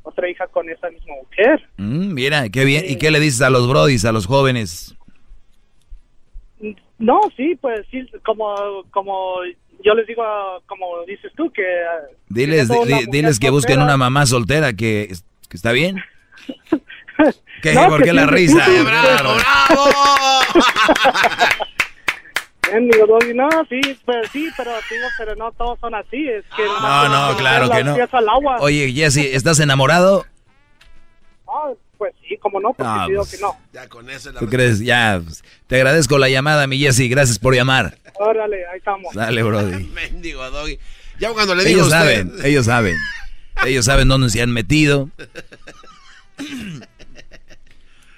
otra hija con esa misma mujer. Mm, mira, qué bien. ¿Y qué le dices a los brodis, a los jóvenes? No, sí, pues sí, como, como yo les digo, como dices tú, que... Diles, diles que busquen soltera. una mamá soltera que, que está bien. ¿Qué? No, ¿Por que qué la sí, risa? sí, sí, digo, Doggy, no, sí, pues sí, pero digo, pero no todos son así, es que... No, no, claro que no. Al agua. Oye, Jesse, ¿estás enamorado? Ah, pues sí, como no, porque Ah, digo pues. que no. Ya con eso la ¿Tú crees? Ya, pues, te agradezco la llamada, mi Jesse. Gracias por llamar. Órale, ahí estamos. Dale, Brody. Mendigo Doggy. Ya cuando le digo Ellos usted... saben, ellos saben. Ellos saben dónde se han metido.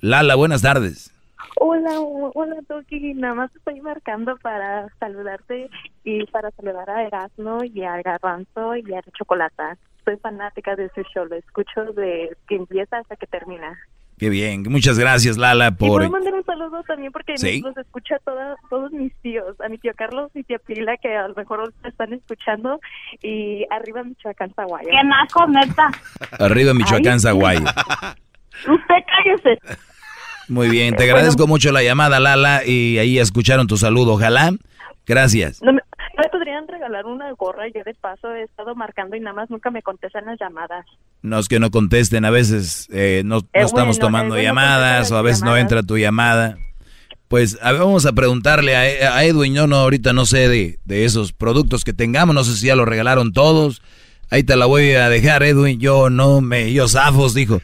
Lala, buenas tardes. Hola, hola Toki, nada más estoy marcando para saludarte y para saludar a Erasmo y a Garbanzo y a Chocolata. Soy fanática de su show, lo escucho de que empieza hasta que termina. Qué bien, muchas gracias Lala Y por... puedo mandar un saludo también porque Sí. los escucha toda, todos mis tíos, a mi tío Carlos y tía Pila que a lo mejor ahorita están escuchando y arriba Michoacán, Zaguayo. ¡Qué naco, neta! Arriba Michoacán, Ay, Zaguay. Usted cállese. Muy bien, te agradezco mucho la llamada Lala y ahí escucharon tu saludo, ojalá. Gracias. No me, me podrían regalar una gorra, yo de paso he estado marcando y nada más nunca me contestan las llamadas. No es que no contesten, a veces eh, no, no Es estamos tomando llamadas o a veces no entra tu llamada. Pues a ver, vamos a preguntarle a, a Edwin, yo no, ahorita no sé de, de esos productos que tengamos, no sé si ya los regalaron todos. Ahí te la voy a dejar, Edwin, yo no me, yo zafos, dijo.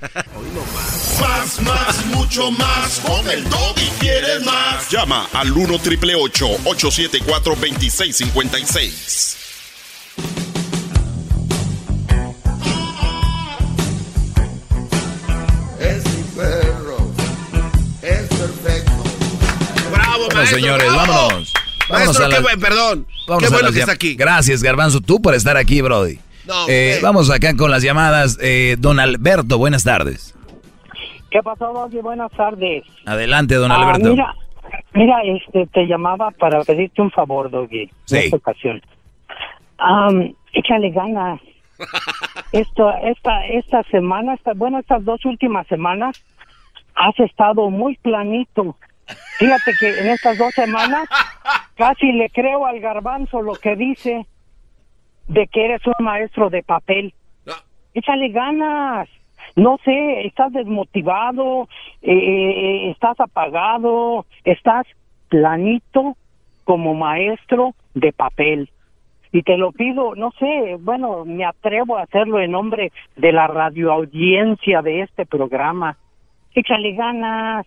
Más, más, mucho más. Con el y quieres más. Llama al 1 triple 874 2656. Es mi perro. Es perfecto. ¡Bravo, Bueno, maestro! señores, bravo! vámonos. Vámonos Maestro, a la- qué buen, perdón. Vámonos qué bueno que está aquí. Gracias, Garbanzo, tú por estar aquí, Brody. No, Eh, vamos acá con las llamadas. Eh, don Alberto, buenas tardes. ¿Qué pasó, Doggy? Buenas tardes. Adelante, don Ah, Alberto. mira, mira, este, te llamaba para pedirte un favor, Doggy. Sí. En esta ocasión. Am, échale ganas. Esto, esta, esta semana, esta, bueno, estas dos últimas semanas, has estado muy planito. Fíjate que en estas dos semanas casi le creo al garbanzo lo que dice de que eres un maestro de papel. Échale ganas. No sé, estás desmotivado, eh, estás apagado, estás planito como maestro de papel. Y te lo pido, no sé, bueno, me atrevo a hacerlo en nombre de la radioaudiencia de este programa. Échale ganas.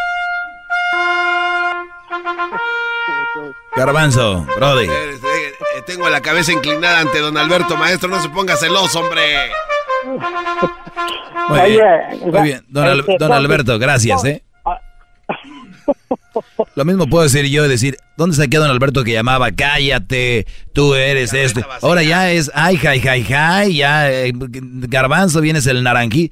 Garbanzo, Brody. Eh, eh, Tengo la cabeza inclinada ante don Alberto, maestro. No se ponga celoso, hombre. Muy bien, muy bien. Don, Al- este, don Alberto, gracias, ¿eh? Lo mismo puedo decir yo y decir, ¿dónde se queda don Alberto que llamaba? Cállate, tú eres esto. Ahora ya es, ay, jai, jai, jai, ya, eh, garbanzo, vienes el naranjí.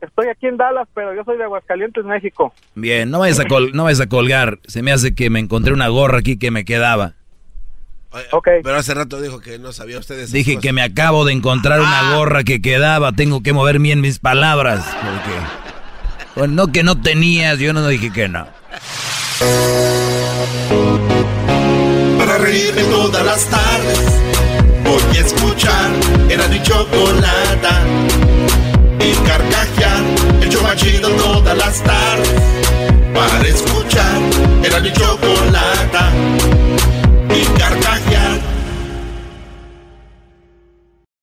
Estoy aquí en Dallas, pero yo soy de Aguascalientes, México. Bien, no vayas a, col- no vayas a colgar. Se me hace que me encontré una gorra aquí que me quedaba. Pero hace rato dijo que no sabía usted de esas Dije cosas. que me acabo de encontrar una gorra que quedaba. Tengo que mover bien mis palabras. Porque... Bueno, no que no tenías, yo no dije que no. Para reírme todas las tardes. Voy a escuchar. Era mi chocolata. Y. Chido todas las tardes. Para escuchar. Era mi chocolata.